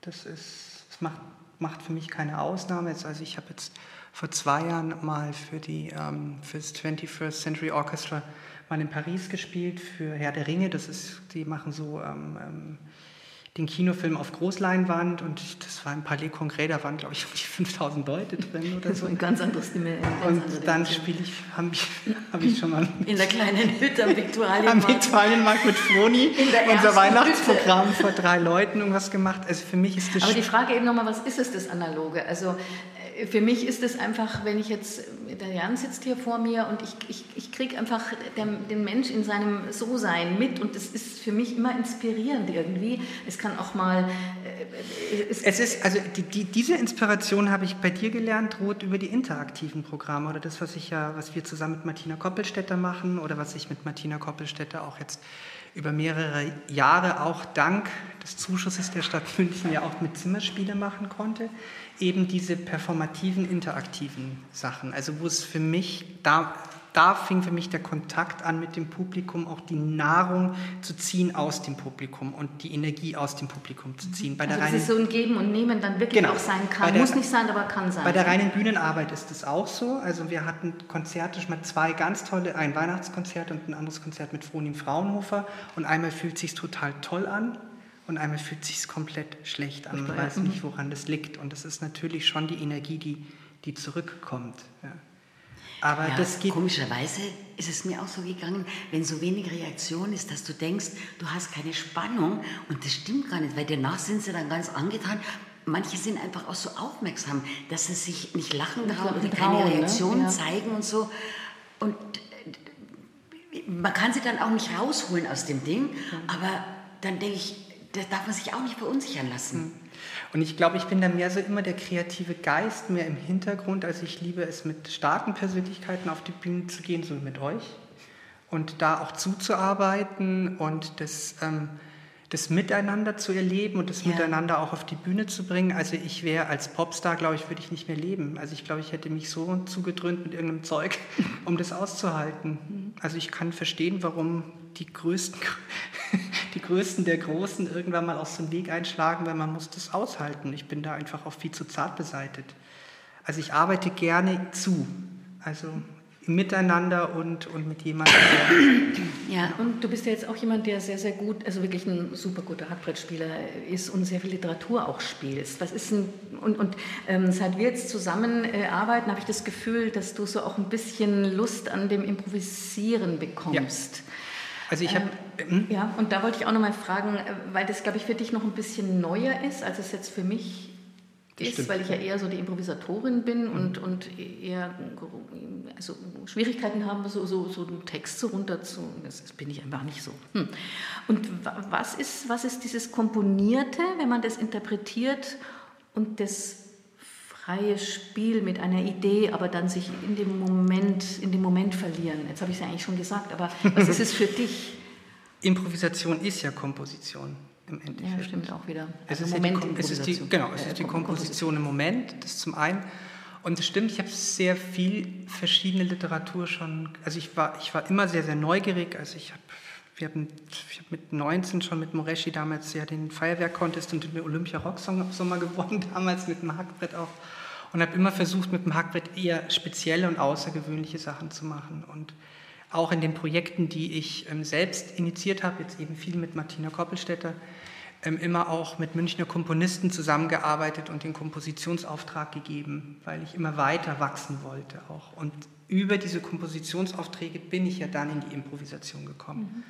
Das, ist, das macht, macht für mich keine Ausnahme. Also ich habe jetzt vor zwei Jahren mal für, die, ähm, für das 21st Century Orchestra mal in Paris gespielt für Herr der Ringe. Das ist, die machen so ähm, ähm den Kinofilm auf Großleinwand und das war im Palais Congrès, da waren glaube ich um die 5000 Leute drin oder so. ein ganz anderes Dimension. Und dann spiele ich, habe ich, hab ich schon mal in der kleinen Hütte am Viktualienmarkt. Am Viktualienmarkt mit Froni unser Weihnachtsprogramm Hütte. vor drei Leuten irgendwas gemacht. Also für mich ist das. Aber die Frage eben nochmal, was ist es das Analoge? Also für mich ist es einfach, wenn ich jetzt, der Jan sitzt hier vor mir und ich, ich, ich kriege einfach den, den Mensch in seinem So-Sein mit und es ist für mich immer inspirierend irgendwie. Es kann auch mal... Äh, es, es, ist, also die, die, diese Inspiration habe ich bei dir gelernt, Ruth, über die interaktiven Programme oder das, was ich ja, was wir zusammen mit Martina Koppelstädter machen oder was ich mit Martina Koppelstädter auch jetzt über mehrere Jahre auch dank des Zuschusses der Stadt München ja auch mit Zimmerspiele machen konnte eben diese performativen, interaktiven Sachen. Also wo es für mich, da, da fing für mich der Kontakt an mit dem Publikum, auch die Nahrung zu ziehen aus dem Publikum und die Energie aus dem Publikum zu ziehen. Bei also der reinen, es so ein Geben und Nehmen dann wirklich genau, auch sein kann. Der, Muss nicht sein, aber kann sein. Bei der reinen Bühnenarbeit ist es auch so. Also wir hatten Konzerte, schon mal zwei ganz tolle, ein Weihnachtskonzert und ein anderes Konzert mit Fronin Fraunhofer und einmal fühlt es sich total toll an und einmal fühlt es sich komplett schlecht an. Man weiß nicht, woran das liegt. Und das ist natürlich schon die Energie, die, die zurückkommt. Ja. Aber ja, das geht. Komischerweise ist es mir auch so gegangen, wenn so wenig Reaktion ist, dass du denkst, du hast keine Spannung. Und das stimmt gar nicht, weil danach sind sie dann ganz angetan. Manche sind einfach auch so aufmerksam, dass sie sich nicht lachen trauen oder keine ne? Reaktion ne? ja. zeigen und so. Und man kann sie dann auch nicht rausholen aus dem Ding. Aber dann denke ich, da darf man sich auch nicht verunsichern lassen. Und ich glaube, ich bin da mehr so immer der kreative Geist, mehr im Hintergrund. Also ich liebe es, mit starken Persönlichkeiten auf die Bühne zu gehen, so wie mit euch. Und da auch zuzuarbeiten und das, ähm, das Miteinander zu erleben und das ja. Miteinander auch auf die Bühne zu bringen. Also ich wäre als Popstar, glaube ich, würde ich nicht mehr leben. Also ich glaube, ich hätte mich so zugedröhnt mit irgendeinem Zeug, um das auszuhalten. Mhm. Also ich kann verstehen, warum die größten die Größten der Großen irgendwann mal aus dem Weg einschlagen, weil man muss das aushalten. Ich bin da einfach auch viel zu zart beseitet. Also ich arbeite gerne zu, also Miteinander und, und mit jemandem. Ja, und du bist ja jetzt auch jemand, der sehr, sehr gut, also wirklich ein super guter Hackbrettspieler ist und sehr viel Literatur auch spielst. Was ist ein, und, und ähm, seit wir jetzt zusammenarbeiten, äh, habe ich das Gefühl, dass du so auch ein bisschen Lust an dem Improvisieren bekommst. Ja. Also ich habe. Ähm, hm? ja, und da wollte ich auch noch mal fragen, äh, weil das, glaube ich, für dich noch ein bisschen neuer ist, als es jetzt für mich das ist, stimmt. weil ich ja eher so die Improvisatorin bin mhm. und, und eher also Schwierigkeiten habe, so, so, so einen Text so runter zu. Das bin ich einfach nicht so. Hm. Und was ist, was ist dieses Komponierte, wenn man das interpretiert und das freies Spiel mit einer Idee, aber dann sich in dem Moment, in dem Moment verlieren. Jetzt habe ich es ja eigentlich schon gesagt, aber was ist es für dich? Improvisation ist ja Komposition im Endeffekt. Ja, stimmt auch wieder. Also es ist, Moment die, es ist die, genau, es ist die Komposition im Moment, das zum einen. Und es stimmt, ich habe sehr viel verschiedene Literatur schon, also ich war, ich war immer sehr, sehr neugierig, also ich habe wir haben, ich habe mit 19 schon mit Moreschi damals ja den Feuerwehr-Contest und den Olympia-Rock-Sommer gewonnen, damals mit dem Hackbrett auch. Und habe immer versucht, mit dem Hackbrett eher spezielle und außergewöhnliche Sachen zu machen. Und auch in den Projekten, die ich ähm, selbst initiiert habe, jetzt eben viel mit Martina Koppelstädter, ähm, immer auch mit Münchner Komponisten zusammengearbeitet und den Kompositionsauftrag gegeben, weil ich immer weiter wachsen wollte auch. Und über diese Kompositionsaufträge bin ich ja dann in die Improvisation gekommen. Mhm.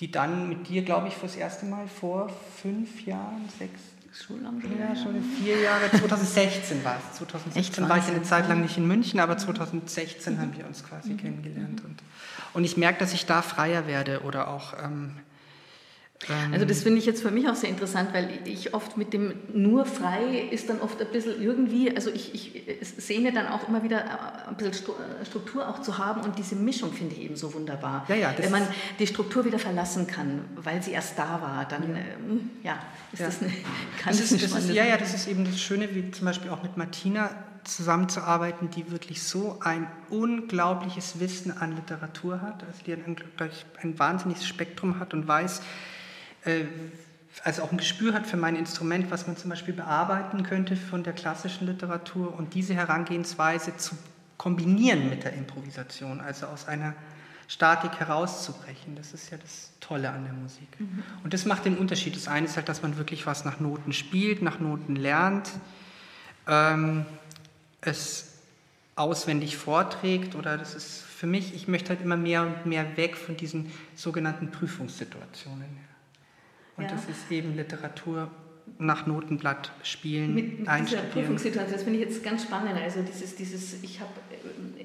Die dann mit dir, glaube ich, fürs erste Mal vor fünf Jahren, sechs, schon lange Ja, schon vier Jahre. 2016 war es. 2016 war ich eine Zeit lang nicht in München, aber 2016 mhm. haben wir uns quasi mhm. kennengelernt. Und, und ich merke, dass ich da freier werde oder auch ähm, also das finde ich jetzt für mich auch sehr interessant, weil ich oft mit dem nur frei ist dann oft ein bisschen irgendwie, also ich, ich sehne dann auch immer wieder ein bisschen Struktur auch zu haben und diese Mischung finde ich eben so wunderbar. Ja, ja, Wenn man die Struktur wieder verlassen kann, weil sie erst da war, dann ja, ähm, ja ist ja. das eine ganz das ist, das ist, Ja, ja, das ist eben das Schöne, wie zum Beispiel auch mit Martina zusammenzuarbeiten, die wirklich so ein unglaubliches Wissen an Literatur hat, also die ein, ein wahnsinniges Spektrum hat und weiß, äh, also auch ein Gespür hat für mein Instrument, was man zum Beispiel bearbeiten könnte von der klassischen Literatur und diese Herangehensweise zu kombinieren mit der Improvisation, also aus einer Statik herauszubrechen. Das ist ja das Tolle an der Musik. Mhm. Und das macht den Unterschied. Das eine ist halt, dass man wirklich was nach Noten spielt, nach Noten lernt, ähm, es auswendig vorträgt oder das ist für mich, ich möchte halt immer mehr und mehr weg von diesen sogenannten Prüfungssituationen. Und ja. das ist eben Literatur nach Notenblatt spielen, mit, mit dieser Prüfungssituation, das finde ich jetzt ganz spannend. Also dieses, dieses ich habe,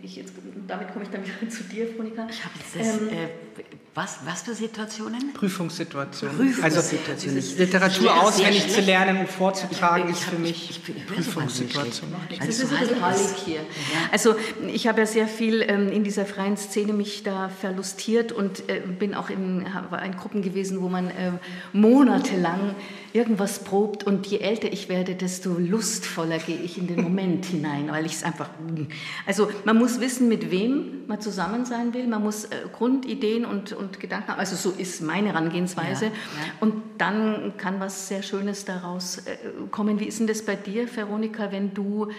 ich jetzt, damit komme ich dann wieder zu dir, Monika. Ich habe jetzt das, ähm, äh, was, was für Situationen? Prüfungssituationen. Prüfungssituationen. Also Literatur auswendig zu lernen und vorzutragen ist für mich ich, ich, ich Prüfungssituation. Das ist ein bisschen heilig hier. Also ich habe ja sehr viel ähm, in dieser freien Szene mich da verlustiert und äh, bin auch in, in Gruppen gewesen, wo man äh, monatelang irgendwas probt und je älter ich werde, desto lustvoller gehe ich in den Moment hinein, weil ich es einfach... Also man muss wissen, mit wem man zusammen sein will, man muss äh, Grundideen und, und Gedanken haben, also so ist meine Herangehensweise ja, ja. und dann kann was sehr Schönes daraus äh, kommen. Wie ist denn das bei dir, Veronika, wenn du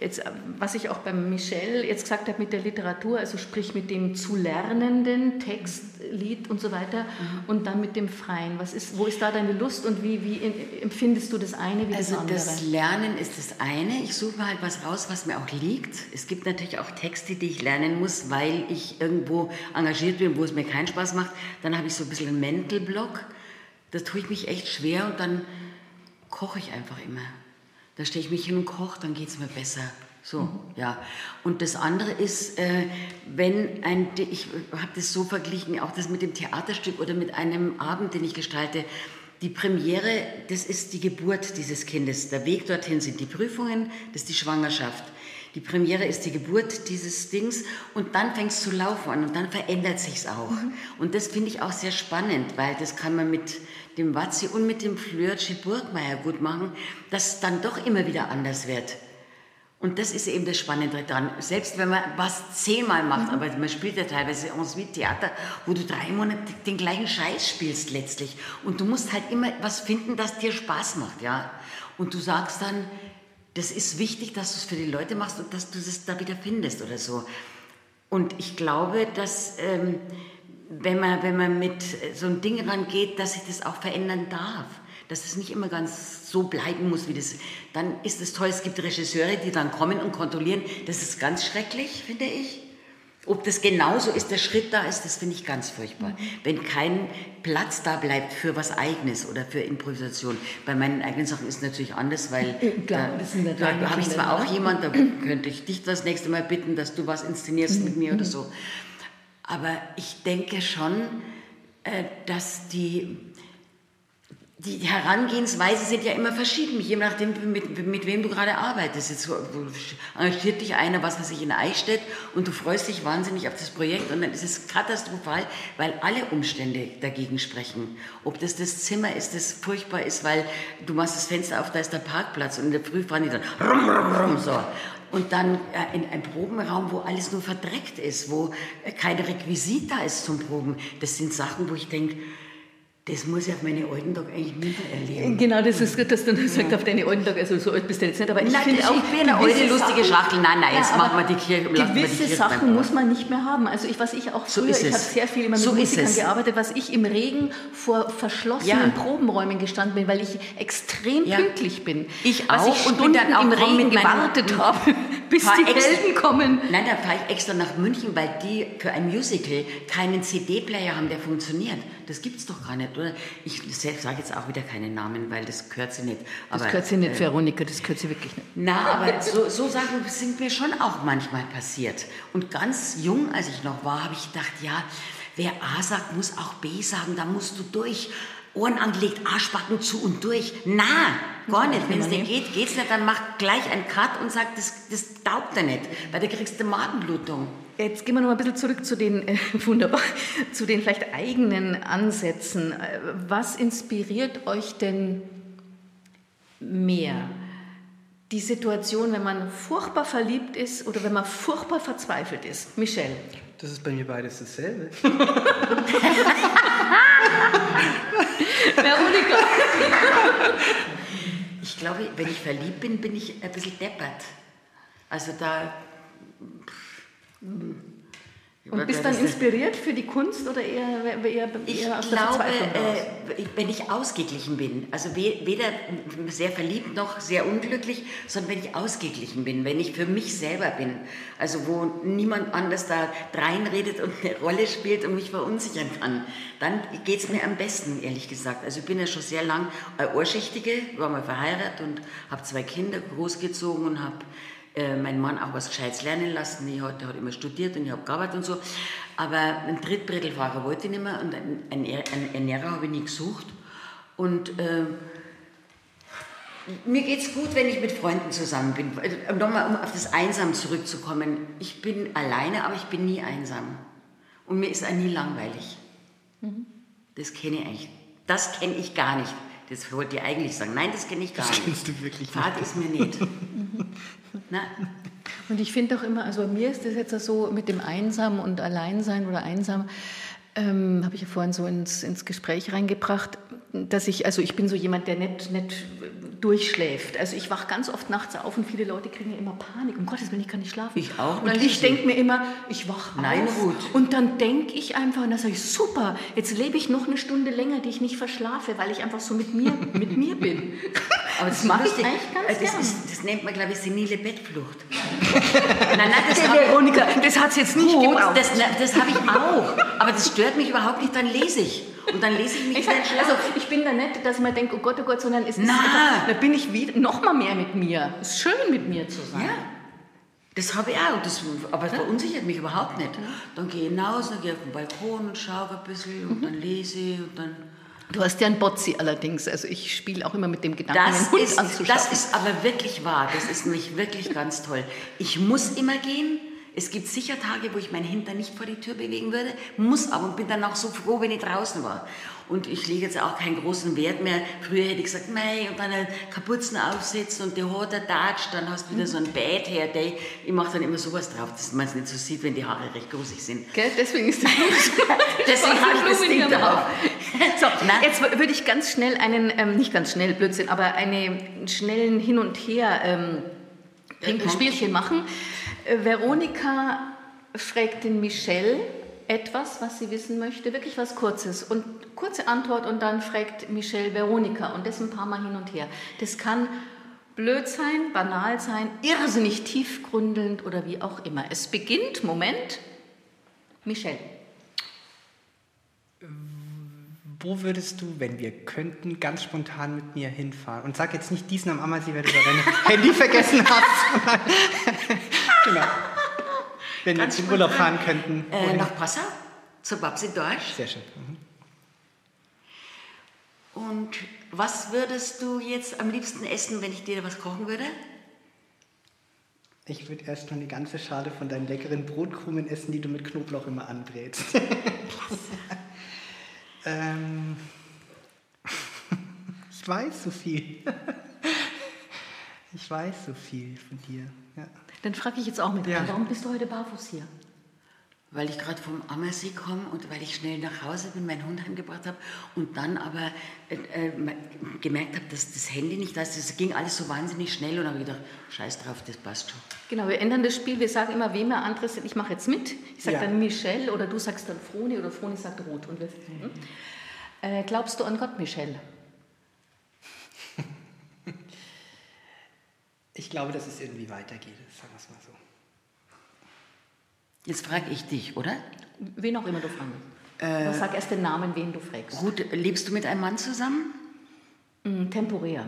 jetzt, was ich auch beim Michel jetzt gesagt habe mit der Literatur, also sprich mit dem zu lernenden Text, Lied und so weiter mhm. und dann mit dem Freien. Was ist, wo ist da deine Lust und wie, wie empfindest du das eine wie also das andere? Also das Lernen ist das eine. Ich suche halt was raus, was mir auch liegt. Es gibt natürlich auch Texte, die ich lernen muss, weil ich irgendwo engagiert bin, wo es mir keinen Spaß macht. Dann habe ich so ein bisschen einen Mental-Block. Das tue ich mich echt schwer und dann koche ich einfach immer. Da stehe ich mich hin und koche, dann geht es mir besser. So, mhm. ja. Und das andere ist, äh, wenn ein, ich habe das so verglichen, auch das mit dem Theaterstück oder mit einem Abend, den ich gestalte. Die Premiere, das ist die Geburt dieses Kindes. Der Weg dorthin sind die Prüfungen, das ist die Schwangerschaft. Die Premiere ist die Geburt dieses Dings und dann fängt es zu laufen an und dann verändert sich es auch. Mhm. Und das finde ich auch sehr spannend, weil das kann man mit dem Watzi und mit dem Flörtschi Burgmeier gut machen, dass es dann doch immer wieder anders wird. Und das ist eben das Spannende dran. Selbst wenn man was zehnmal macht, mhm. aber man spielt ja teilweise ensuite Theater, wo du drei Monate den gleichen Scheiß spielst letztlich. Und du musst halt immer was finden, das dir Spaß macht, ja. Und du sagst dann, das ist wichtig, dass du es für die Leute machst und dass du es da wieder findest oder so. Und ich glaube, dass ähm, wenn, man, wenn man mit so einem Ding rangeht, dass sich das auch verändern darf. Dass es nicht immer ganz so bleiben muss, wie das. Dann ist es toll, es gibt Regisseure, die dann kommen und kontrollieren. Das ist ganz schrecklich, finde ich. Ob das genauso ist, der Schritt da ist, das finde ich ganz furchtbar. Mhm. Wenn kein Platz da bleibt für was Eigenes oder für Improvisation. Bei meinen eigenen Sachen ist es natürlich anders, weil Klar, da, da habe ich zwar auch jemand, da könnte ich dich das nächste Mal bitten, dass du was inszenierst mhm. mit mir oder so. Aber ich denke schon, äh, dass die, die Herangehensweise sind ja immer verschieden, je nachdem, mit, mit wem du gerade arbeitest. Jetzt engagiert dich einer, was weiß ich, in Eichstätt und du freust dich wahnsinnig auf das Projekt und dann ist es katastrophal, weil alle Umstände dagegen sprechen. Ob das das Zimmer ist, das furchtbar ist, weil du machst das Fenster auf, da ist der Parkplatz und in der Früh fahren die dann rum, rum, rum, so. Und dann äh, in einem Probenraum, wo alles nur verdreckt ist, wo äh, keine Requisit da ist zum Proben. Das sind Sachen, wo ich denke, das muss ich auf meine alten Tage eigentlich nicht mehr erleben. Genau, das ist gut, dass du das sagst, auf deine alten Tage, also so alt bist du jetzt nicht, aber ich finde auch, ich bin eine alte, lustige Schachtel. Nein, nein, jetzt Ja, machen wir die Kirche- wir die Gewisse Kirche Sachen muss man nicht mehr haben. Also ich, was ich auch früher, ich habe sehr viel immer mit So Musikern gearbeitet, was ich im Regen vor verschlossenen Ja. Probenräumen gestanden bin, weil ich extrem Ja. pünktlich bin. Ich was auch ich und bin dann auch im Regen gewartet habe, bis die Helden kommen. Nein, da fahre ich extra nach München, weil die für ein Musical keinen CD-Player haben, der funktioniert. Das gibt's doch gar nicht, oder? Ich sage jetzt auch wieder keine Namen, weil das gehört sie nicht. Das Aber, gehört sie nicht, äh, Veronika, das gehört sie wirklich nicht. Na, aber so, so Sachen sind mir schon auch manchmal passiert. Und ganz jung, als ich noch war, habe ich gedacht, ja, wer A sagt, muss auch B sagen, da musst du durch. Ohren angelegt, Arschbacken zu und durch. Na, gar nicht. Wenn es nicht geht, geht's nicht, dann mach gleich einen Cut und sag, das, das taugt dir nicht, weil da kriegst du Magenblutung. Jetzt gehen wir noch mal ein bisschen zurück zu den, äh, wunderbar, zu den vielleicht eigenen Ansätzen. Äh, Was inspiriert euch denn mehr? Die Situation, wenn man furchtbar verliebt ist oder wenn man furchtbar verzweifelt ist? Michelle. Das ist bei mir beides dasselbe. Veronika. Ich glaube, wenn ich verliebt bin, bin ich ein bisschen deppert. Also da... Und bist dann inspiriert für die Kunst oder eher, eher, Ich eher aus der glaube, äh, wenn ich ausgeglichen bin, also we- weder sehr verliebt noch sehr unglücklich, sondern wenn ich ausgeglichen bin, wenn ich für mich selber bin, also wo niemand anders da reinredet und eine Rolle spielt und mich verunsichern kann, dann geht es mir am besten, ehrlich gesagt. Also ich bin ja schon sehr lang eine Ohrschichtige, war mal verheiratet und habe zwei Kinder großgezogen und habe äh, meinen Mann auch was Gescheites lernen lassen. Ich hat, der hat immer studiert und ich habe gearbeitet und so. Aber einen Trittbrettelfahrer wollte ich nicht mehr und einen, Er- Ernährer habe ich nie gesucht. Und äh, mir geht es gut, wenn ich mit Freunden zusammen bin. Also, Nochmal, um auf das Einsam zurückzukommen. Ich bin alleine, aber ich bin nie einsam. Und mir ist auch nie langweilig. Das kenne ich eigentlich. Das kenne ich gar nicht. Das wollte ich eigentlich sagen. Nein, das kenne ich gar Das nicht. kennst du wirklich nicht. Fahrt ist mir nicht. Na, Und ich finde auch immer, also mir ist das jetzt so mit dem Einsam und Alleinsein oder Einsam, ähm, habe ich ja vorhin so ins, ins Gespräch reingebracht, dass ich, also ich bin so jemand, der nicht, nicht durchschläft. Also ich wache ganz oft nachts auf und viele Leute kriegen ja immer Panik. Um Gottes Willen, ich kann nicht schlafen. Ich auch Und ich denke mir immer, ich wache Nein, auf gut. und dann denke ich einfach, und dann sage ich, super, jetzt lebe ich noch eine Stunde länger, die ich nicht verschlafe, weil ich einfach so mit mir, mit mir bin. aber das mache ich eigentlich ganz das, gern. ist, das nennt man, glaube ich, senile Bettflucht. nein, nein, das hab- Veronika, das hat es jetzt nicht Gut, gebraucht. das, das habe ich auch. Aber das stört mich überhaupt nicht, dann lese ich. Und dann lese ich mich Ich, Schlaf. also ich bin da nicht, dass ich mir denke, oh Gott, oh Gott, sondern es ist Na. einfach, da bin ich wieder noch mal mehr mit mir. Es ist schön mit mir zu sein. Ja, das habe ich auch. Das, aber es verunsichert mich überhaupt nicht. Dann gehe ich hinaus, dann gehe ich auf den Balkon und schaue ein bisschen und dann lese ich und dann... Du hast ja einen Botzi allerdings, also ich spiele auch immer mit dem Gedanken, Das Hund ist, anzuschauen. das ist aber wirklich wahr. Das ist nämlich wirklich ganz toll. Ich muss immer gehen. Es gibt sicher Tage, wo ich meinen Hintern nicht vor die Tür bewegen würde, muss aber und bin dann auch so froh, wenn ich draußen war. Und ich lege jetzt auch keinen großen Wert mehr. Früher hätte ich gesagt, mei, und dann einen Kapuzen aufsetzen und die Haare Tatsch, dann hast du wieder so ein Bad Hair Day. Ich mache dann immer sowas drauf, dass man es nicht so sieht, wenn die Haare recht großig sind. Gell? Deswegen ist das Deswegen habe ich das Ding drauf. So, Na? jetzt würde ich ganz schnell einen, ähm, nicht ganz schnell, Blödsinn, aber einen schnellen Hin und Her ähm, Ping-Pong. Spielchen machen. Äh, Veronika fragt den Michelle etwas, was sie wissen möchte, wirklich was Kurzes und kurze Antwort und dann fragt Michelle Veronika und das ein paar Mal hin und her. Das kann blöd sein, banal sein, irrsinnig tiefgründelnd oder wie auch immer. Es beginnt, Moment, Michelle. Wo würdest du, wenn wir könnten, ganz spontan mit mir hinfahren? Und sag jetzt nicht diesen am Ammersee, weil du dein Handy vergessen hast. Genau. Wenn wir zum Urlaub fahren könnten. Äh, nach Passau, zur Babsi Dorsch. Sehr schön. Mhm. Und Was würdest du jetzt am liebsten essen, wenn ich dir was kochen würde? Ich würde erst mal eine ganze Schale von deinen leckeren Brotkrumen essen, die du mit Knoblauch immer anbrätst. ähm, ich weiß so viel. ich weiß so viel von dir. Ja. Dann frage ich jetzt auch mit Ja. warum bist du heute barfuß hier? Weil ich gerade vom Ammersee komme und weil ich schnell nach Hause bin, meinen Hund heimgebracht habe und dann aber äh, äh, gemerkt habe, dass das Handy nicht da ist. Das ging alles so wahnsinnig schnell und habe gedacht, scheiß drauf, das passt schon. Genau, wir ändern das Spiel. Wir sagen immer, wem wir anderes sind. Ich mache jetzt mit. Ich sage Ja. dann Michelle oder du sagst dann Froni oder Froni sagt Ruth. Und wir, hm? äh, glaubst du an Gott, Michelle? Ich glaube, dass es irgendwie weitergeht, sagen wir es mal so. Jetzt frage ich dich, oder? Wen auch immer du fragst. Aber sag erst den Namen, wen du fragst. Gut, lebst du mit einem Mann zusammen? Mm, temporär.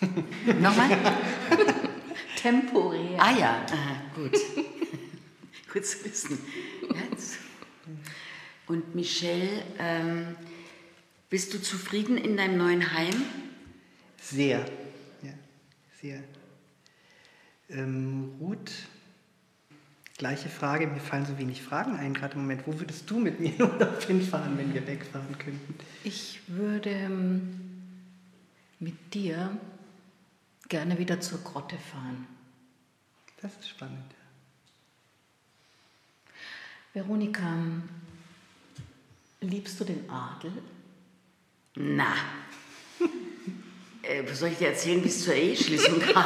Nochmal? Temporär. ah ja, aha, gut. gut zu wissen. Jetzt. Und Michelle, ähm, bist du zufrieden in deinem neuen Heim? Sehr, ja, sehr. Ähm, Ruth, gleiche Frage, mir fallen so wenig Fragen ein gerade im Moment. Wo würdest du mit mir in Urlaub hinfahren, wenn wir wegfahren könnten? Ich würde ähm, mit dir gerne wieder zur Grotte fahren. Das ist spannend. Veronika, liebst du den Adel? Na. Äh, was soll ich dir erzählen, bis zur Eheschließung kam?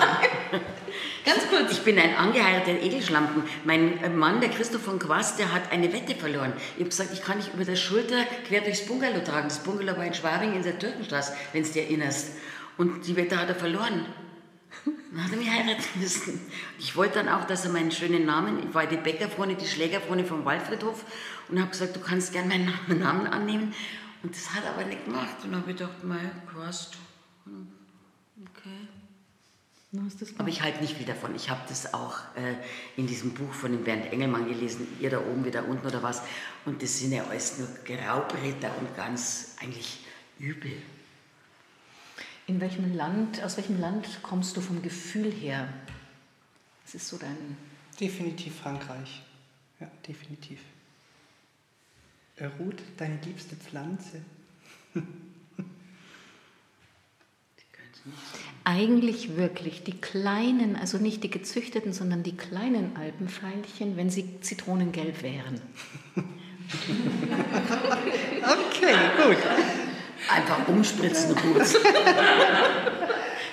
Ganz kurz. Ich bin ein angeheirateter Edelschlampen. Mein Mann, der Christoph von Quast, der hat eine Wette verloren. Ich habe gesagt, ich kann nicht über der Schulter quer durchs Bungalow tragen. Das Bungalow war in Schwabing in der Türkenstraße, wenn du dich erinnerst. Und die Wette hat er verloren. Dann hat er mich heiraten müssen. Ich wollte dann auch, dass er meinen schönen Namen, ich war die Bäckerfreunde, die Schlägerfreunde vom Waldfriedhof und habe gesagt, du kannst gern meinen Namen- annehmen. Und das hat er aber nicht gemacht. Und dann habe ich gedacht, mein Quast, okay. Aber ich halte nicht viel davon. Ich habe das auch äh, in diesem Buch von dem Bernd Engelmann gelesen, ihr da oben, wir da unten oder was. Und das sind ja alles nur Graubretter und ganz eigentlich übel. In welchem Land, aus welchem Land kommst du vom Gefühl her? Was ist so dein. Definitiv Frankreich. Ja, definitiv. Ruth, deine liebste Pflanze? Eigentlich wirklich die kleinen, also nicht die gezüchteten, sondern die kleinen Alpenveilchen, wenn sie zitronengelb wären. Okay, gut. Einfach umspritzen, gut.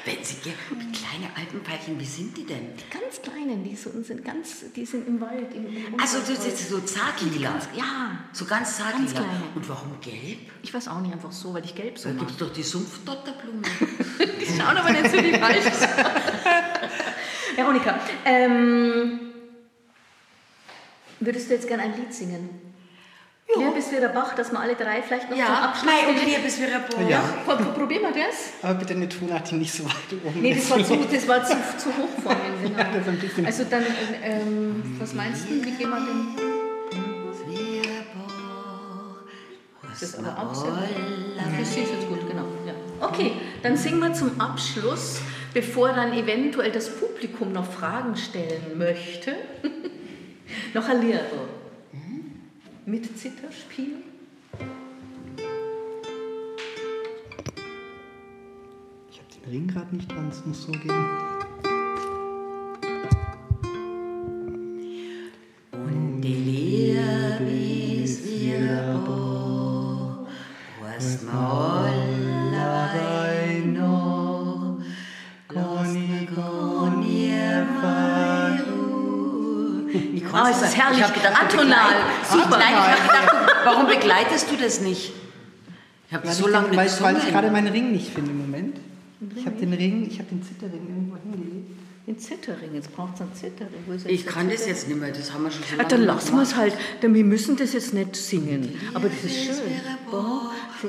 Wenn sie, wie kleine Alpenpfeilchen, wie sind die denn? Die ganz kleinen, die so, sind ganz, die sind im Wald. Im, im Also das ist so zartlila. Ja. So ganz zartlila. Ganz kleine. Und warum gelb? Ich weiß auch nicht, einfach so, weil ich gelb so Da gibt es doch die Sumpfdotterblume. Die schauen aber nicht so die falsch. Veronika, ähm, würdest du jetzt gerne ein Lied singen? Ja. bis wir der Bach, dass wir alle drei vielleicht noch zum ja, Abschluss... Mai und Liebes wir Rapport. Ja. Pro- pro- Probieren wir das? Aber bitte eine Tonart, die nicht so weit oben Nee, das ist. war zu, das war zu, zu hoch vorhin. Genau. Ja, das ein bisschen- Also dann, ähm, was meinst du, wie gehen wir denn... Das ist aber auch sehr gut. Das ist jetzt gut, genau. Ja. Okay, dann singen wir zum Abschluss, bevor dann eventuell das Publikum noch Fragen stellen möchte, noch ein Lied. Mit Zitterspiel. Ich habe den Ring gerade nicht dran, es muss so gehen. Und die Liebe ist bo, was mal Ah, es ist herrlich. Ich gedacht, Atonal. Super. Nein, ich habe gedacht, warum begleitest du das nicht? Ich habe Weil, so ich, lange den, weil, nicht weil ich gerade meinen Ring nicht finde im Moment. Ich habe den Ring, ich habe den Zitterring irgendwo hingelegt. Den Zitterring, jetzt braucht es einen jetzt Ich kann das Zitterring? jetzt nicht mehr, das haben wir schon so Ah, dann nicht lassen wir es halt, denn wir müssen das jetzt nicht singen. Aber das ist schön.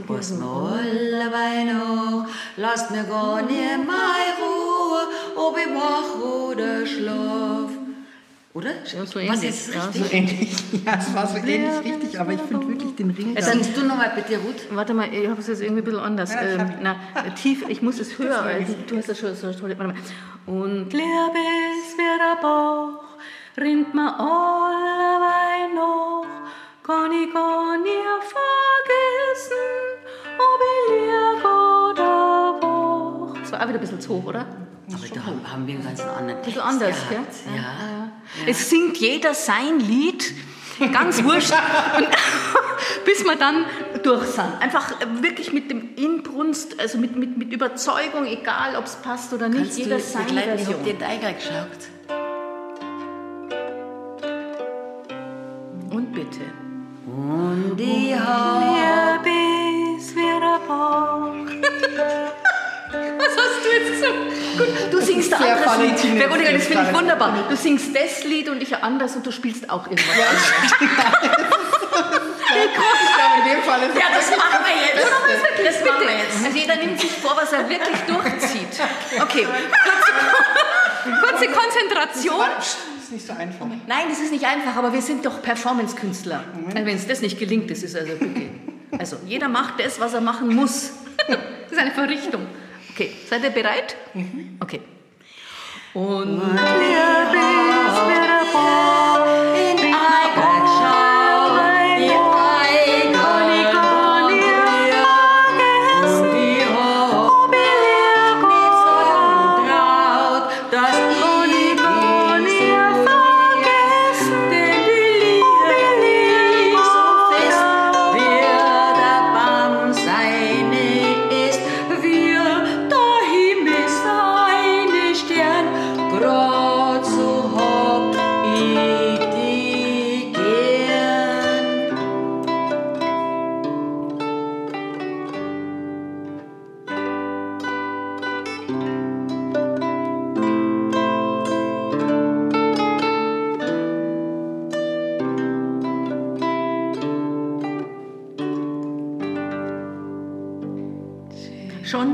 Was dabei noch, lasst mir gar nicht mehr Ruhe, ob ich wach oder schlaf. Oder? Ja, so Was ähnlich. ist Ja, richtig? so Ähnlich. Ja, es war so ähnlich richtig, aber ich finde wirklich den Ring. Also da- Singst du nochmal bitte, Ruth? Warte mal, ich habe es jetzt irgendwie ein bisschen anders. Ja, ich ähm, na, tief, ich muss es höher. Also, du hast das schon so toll. Warte mal. Und Liebes der Bauch, rinnt mir alleweil noch, kann ich gar nie vergessen, ob ich lieg oder wach. das war auch wieder ein bisschen zu hoch, oder? Aber da haben, haben wir einen ganz anderen Ein Text bisschen anders, gell? gehabt. Ja. Es singt jeder sein Lied, ganz wurscht, bis wir dann durch sind. Einfach wirklich mit dem Inbrunst, also mit, mit, mit Überzeugung, egal ob es passt oder nicht, Kannst jeder du? Ich Version. habe den Eiger geschaut. Du singst ein Sehr anderes Lied. Valentin Veronika, das finde ich wunderbar. Du singst das Lied und ich ein anderes und du spielst auch irgendwas anderes. Ich glaube, in dem Fall ist Ja, das machen wir jetzt. Das, das machen wir Bitte. jetzt. Also jeder nimmt sich vor, was er wirklich durchzieht. Okay, kurze, kurze Konzentration. Das ist nicht so einfach. Nein, das ist nicht einfach, aber wir sind doch Performance-Künstler. Also wenn es das nicht gelingt, das ist also bitte. Also jeder macht das, was er machen muss. Das ist eine Verrichtung. Okay, seid ihr bereit? Okay. Und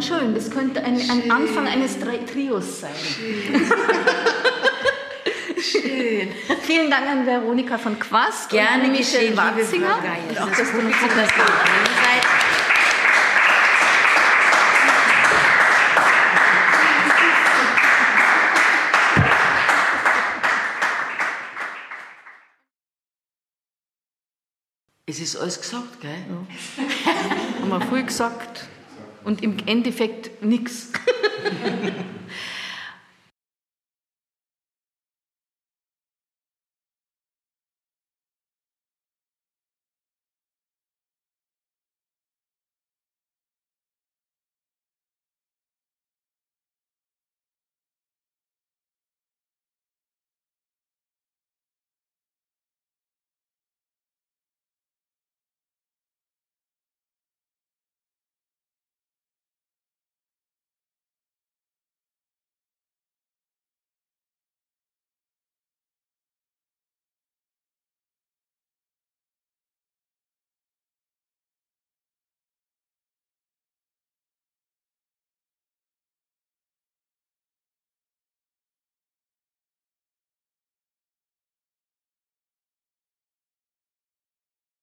schön, das könnte ein, ein Anfang eines Tri Trios sein. Schön. Vielen Dank an Veronika von Quast Gerne und Michelle Watzinger. Und auch Das das ist Publikum, das das da dran seid. Es ist alles gesagt, gell? haben wir früh gesagt und im Endeffekt nichts.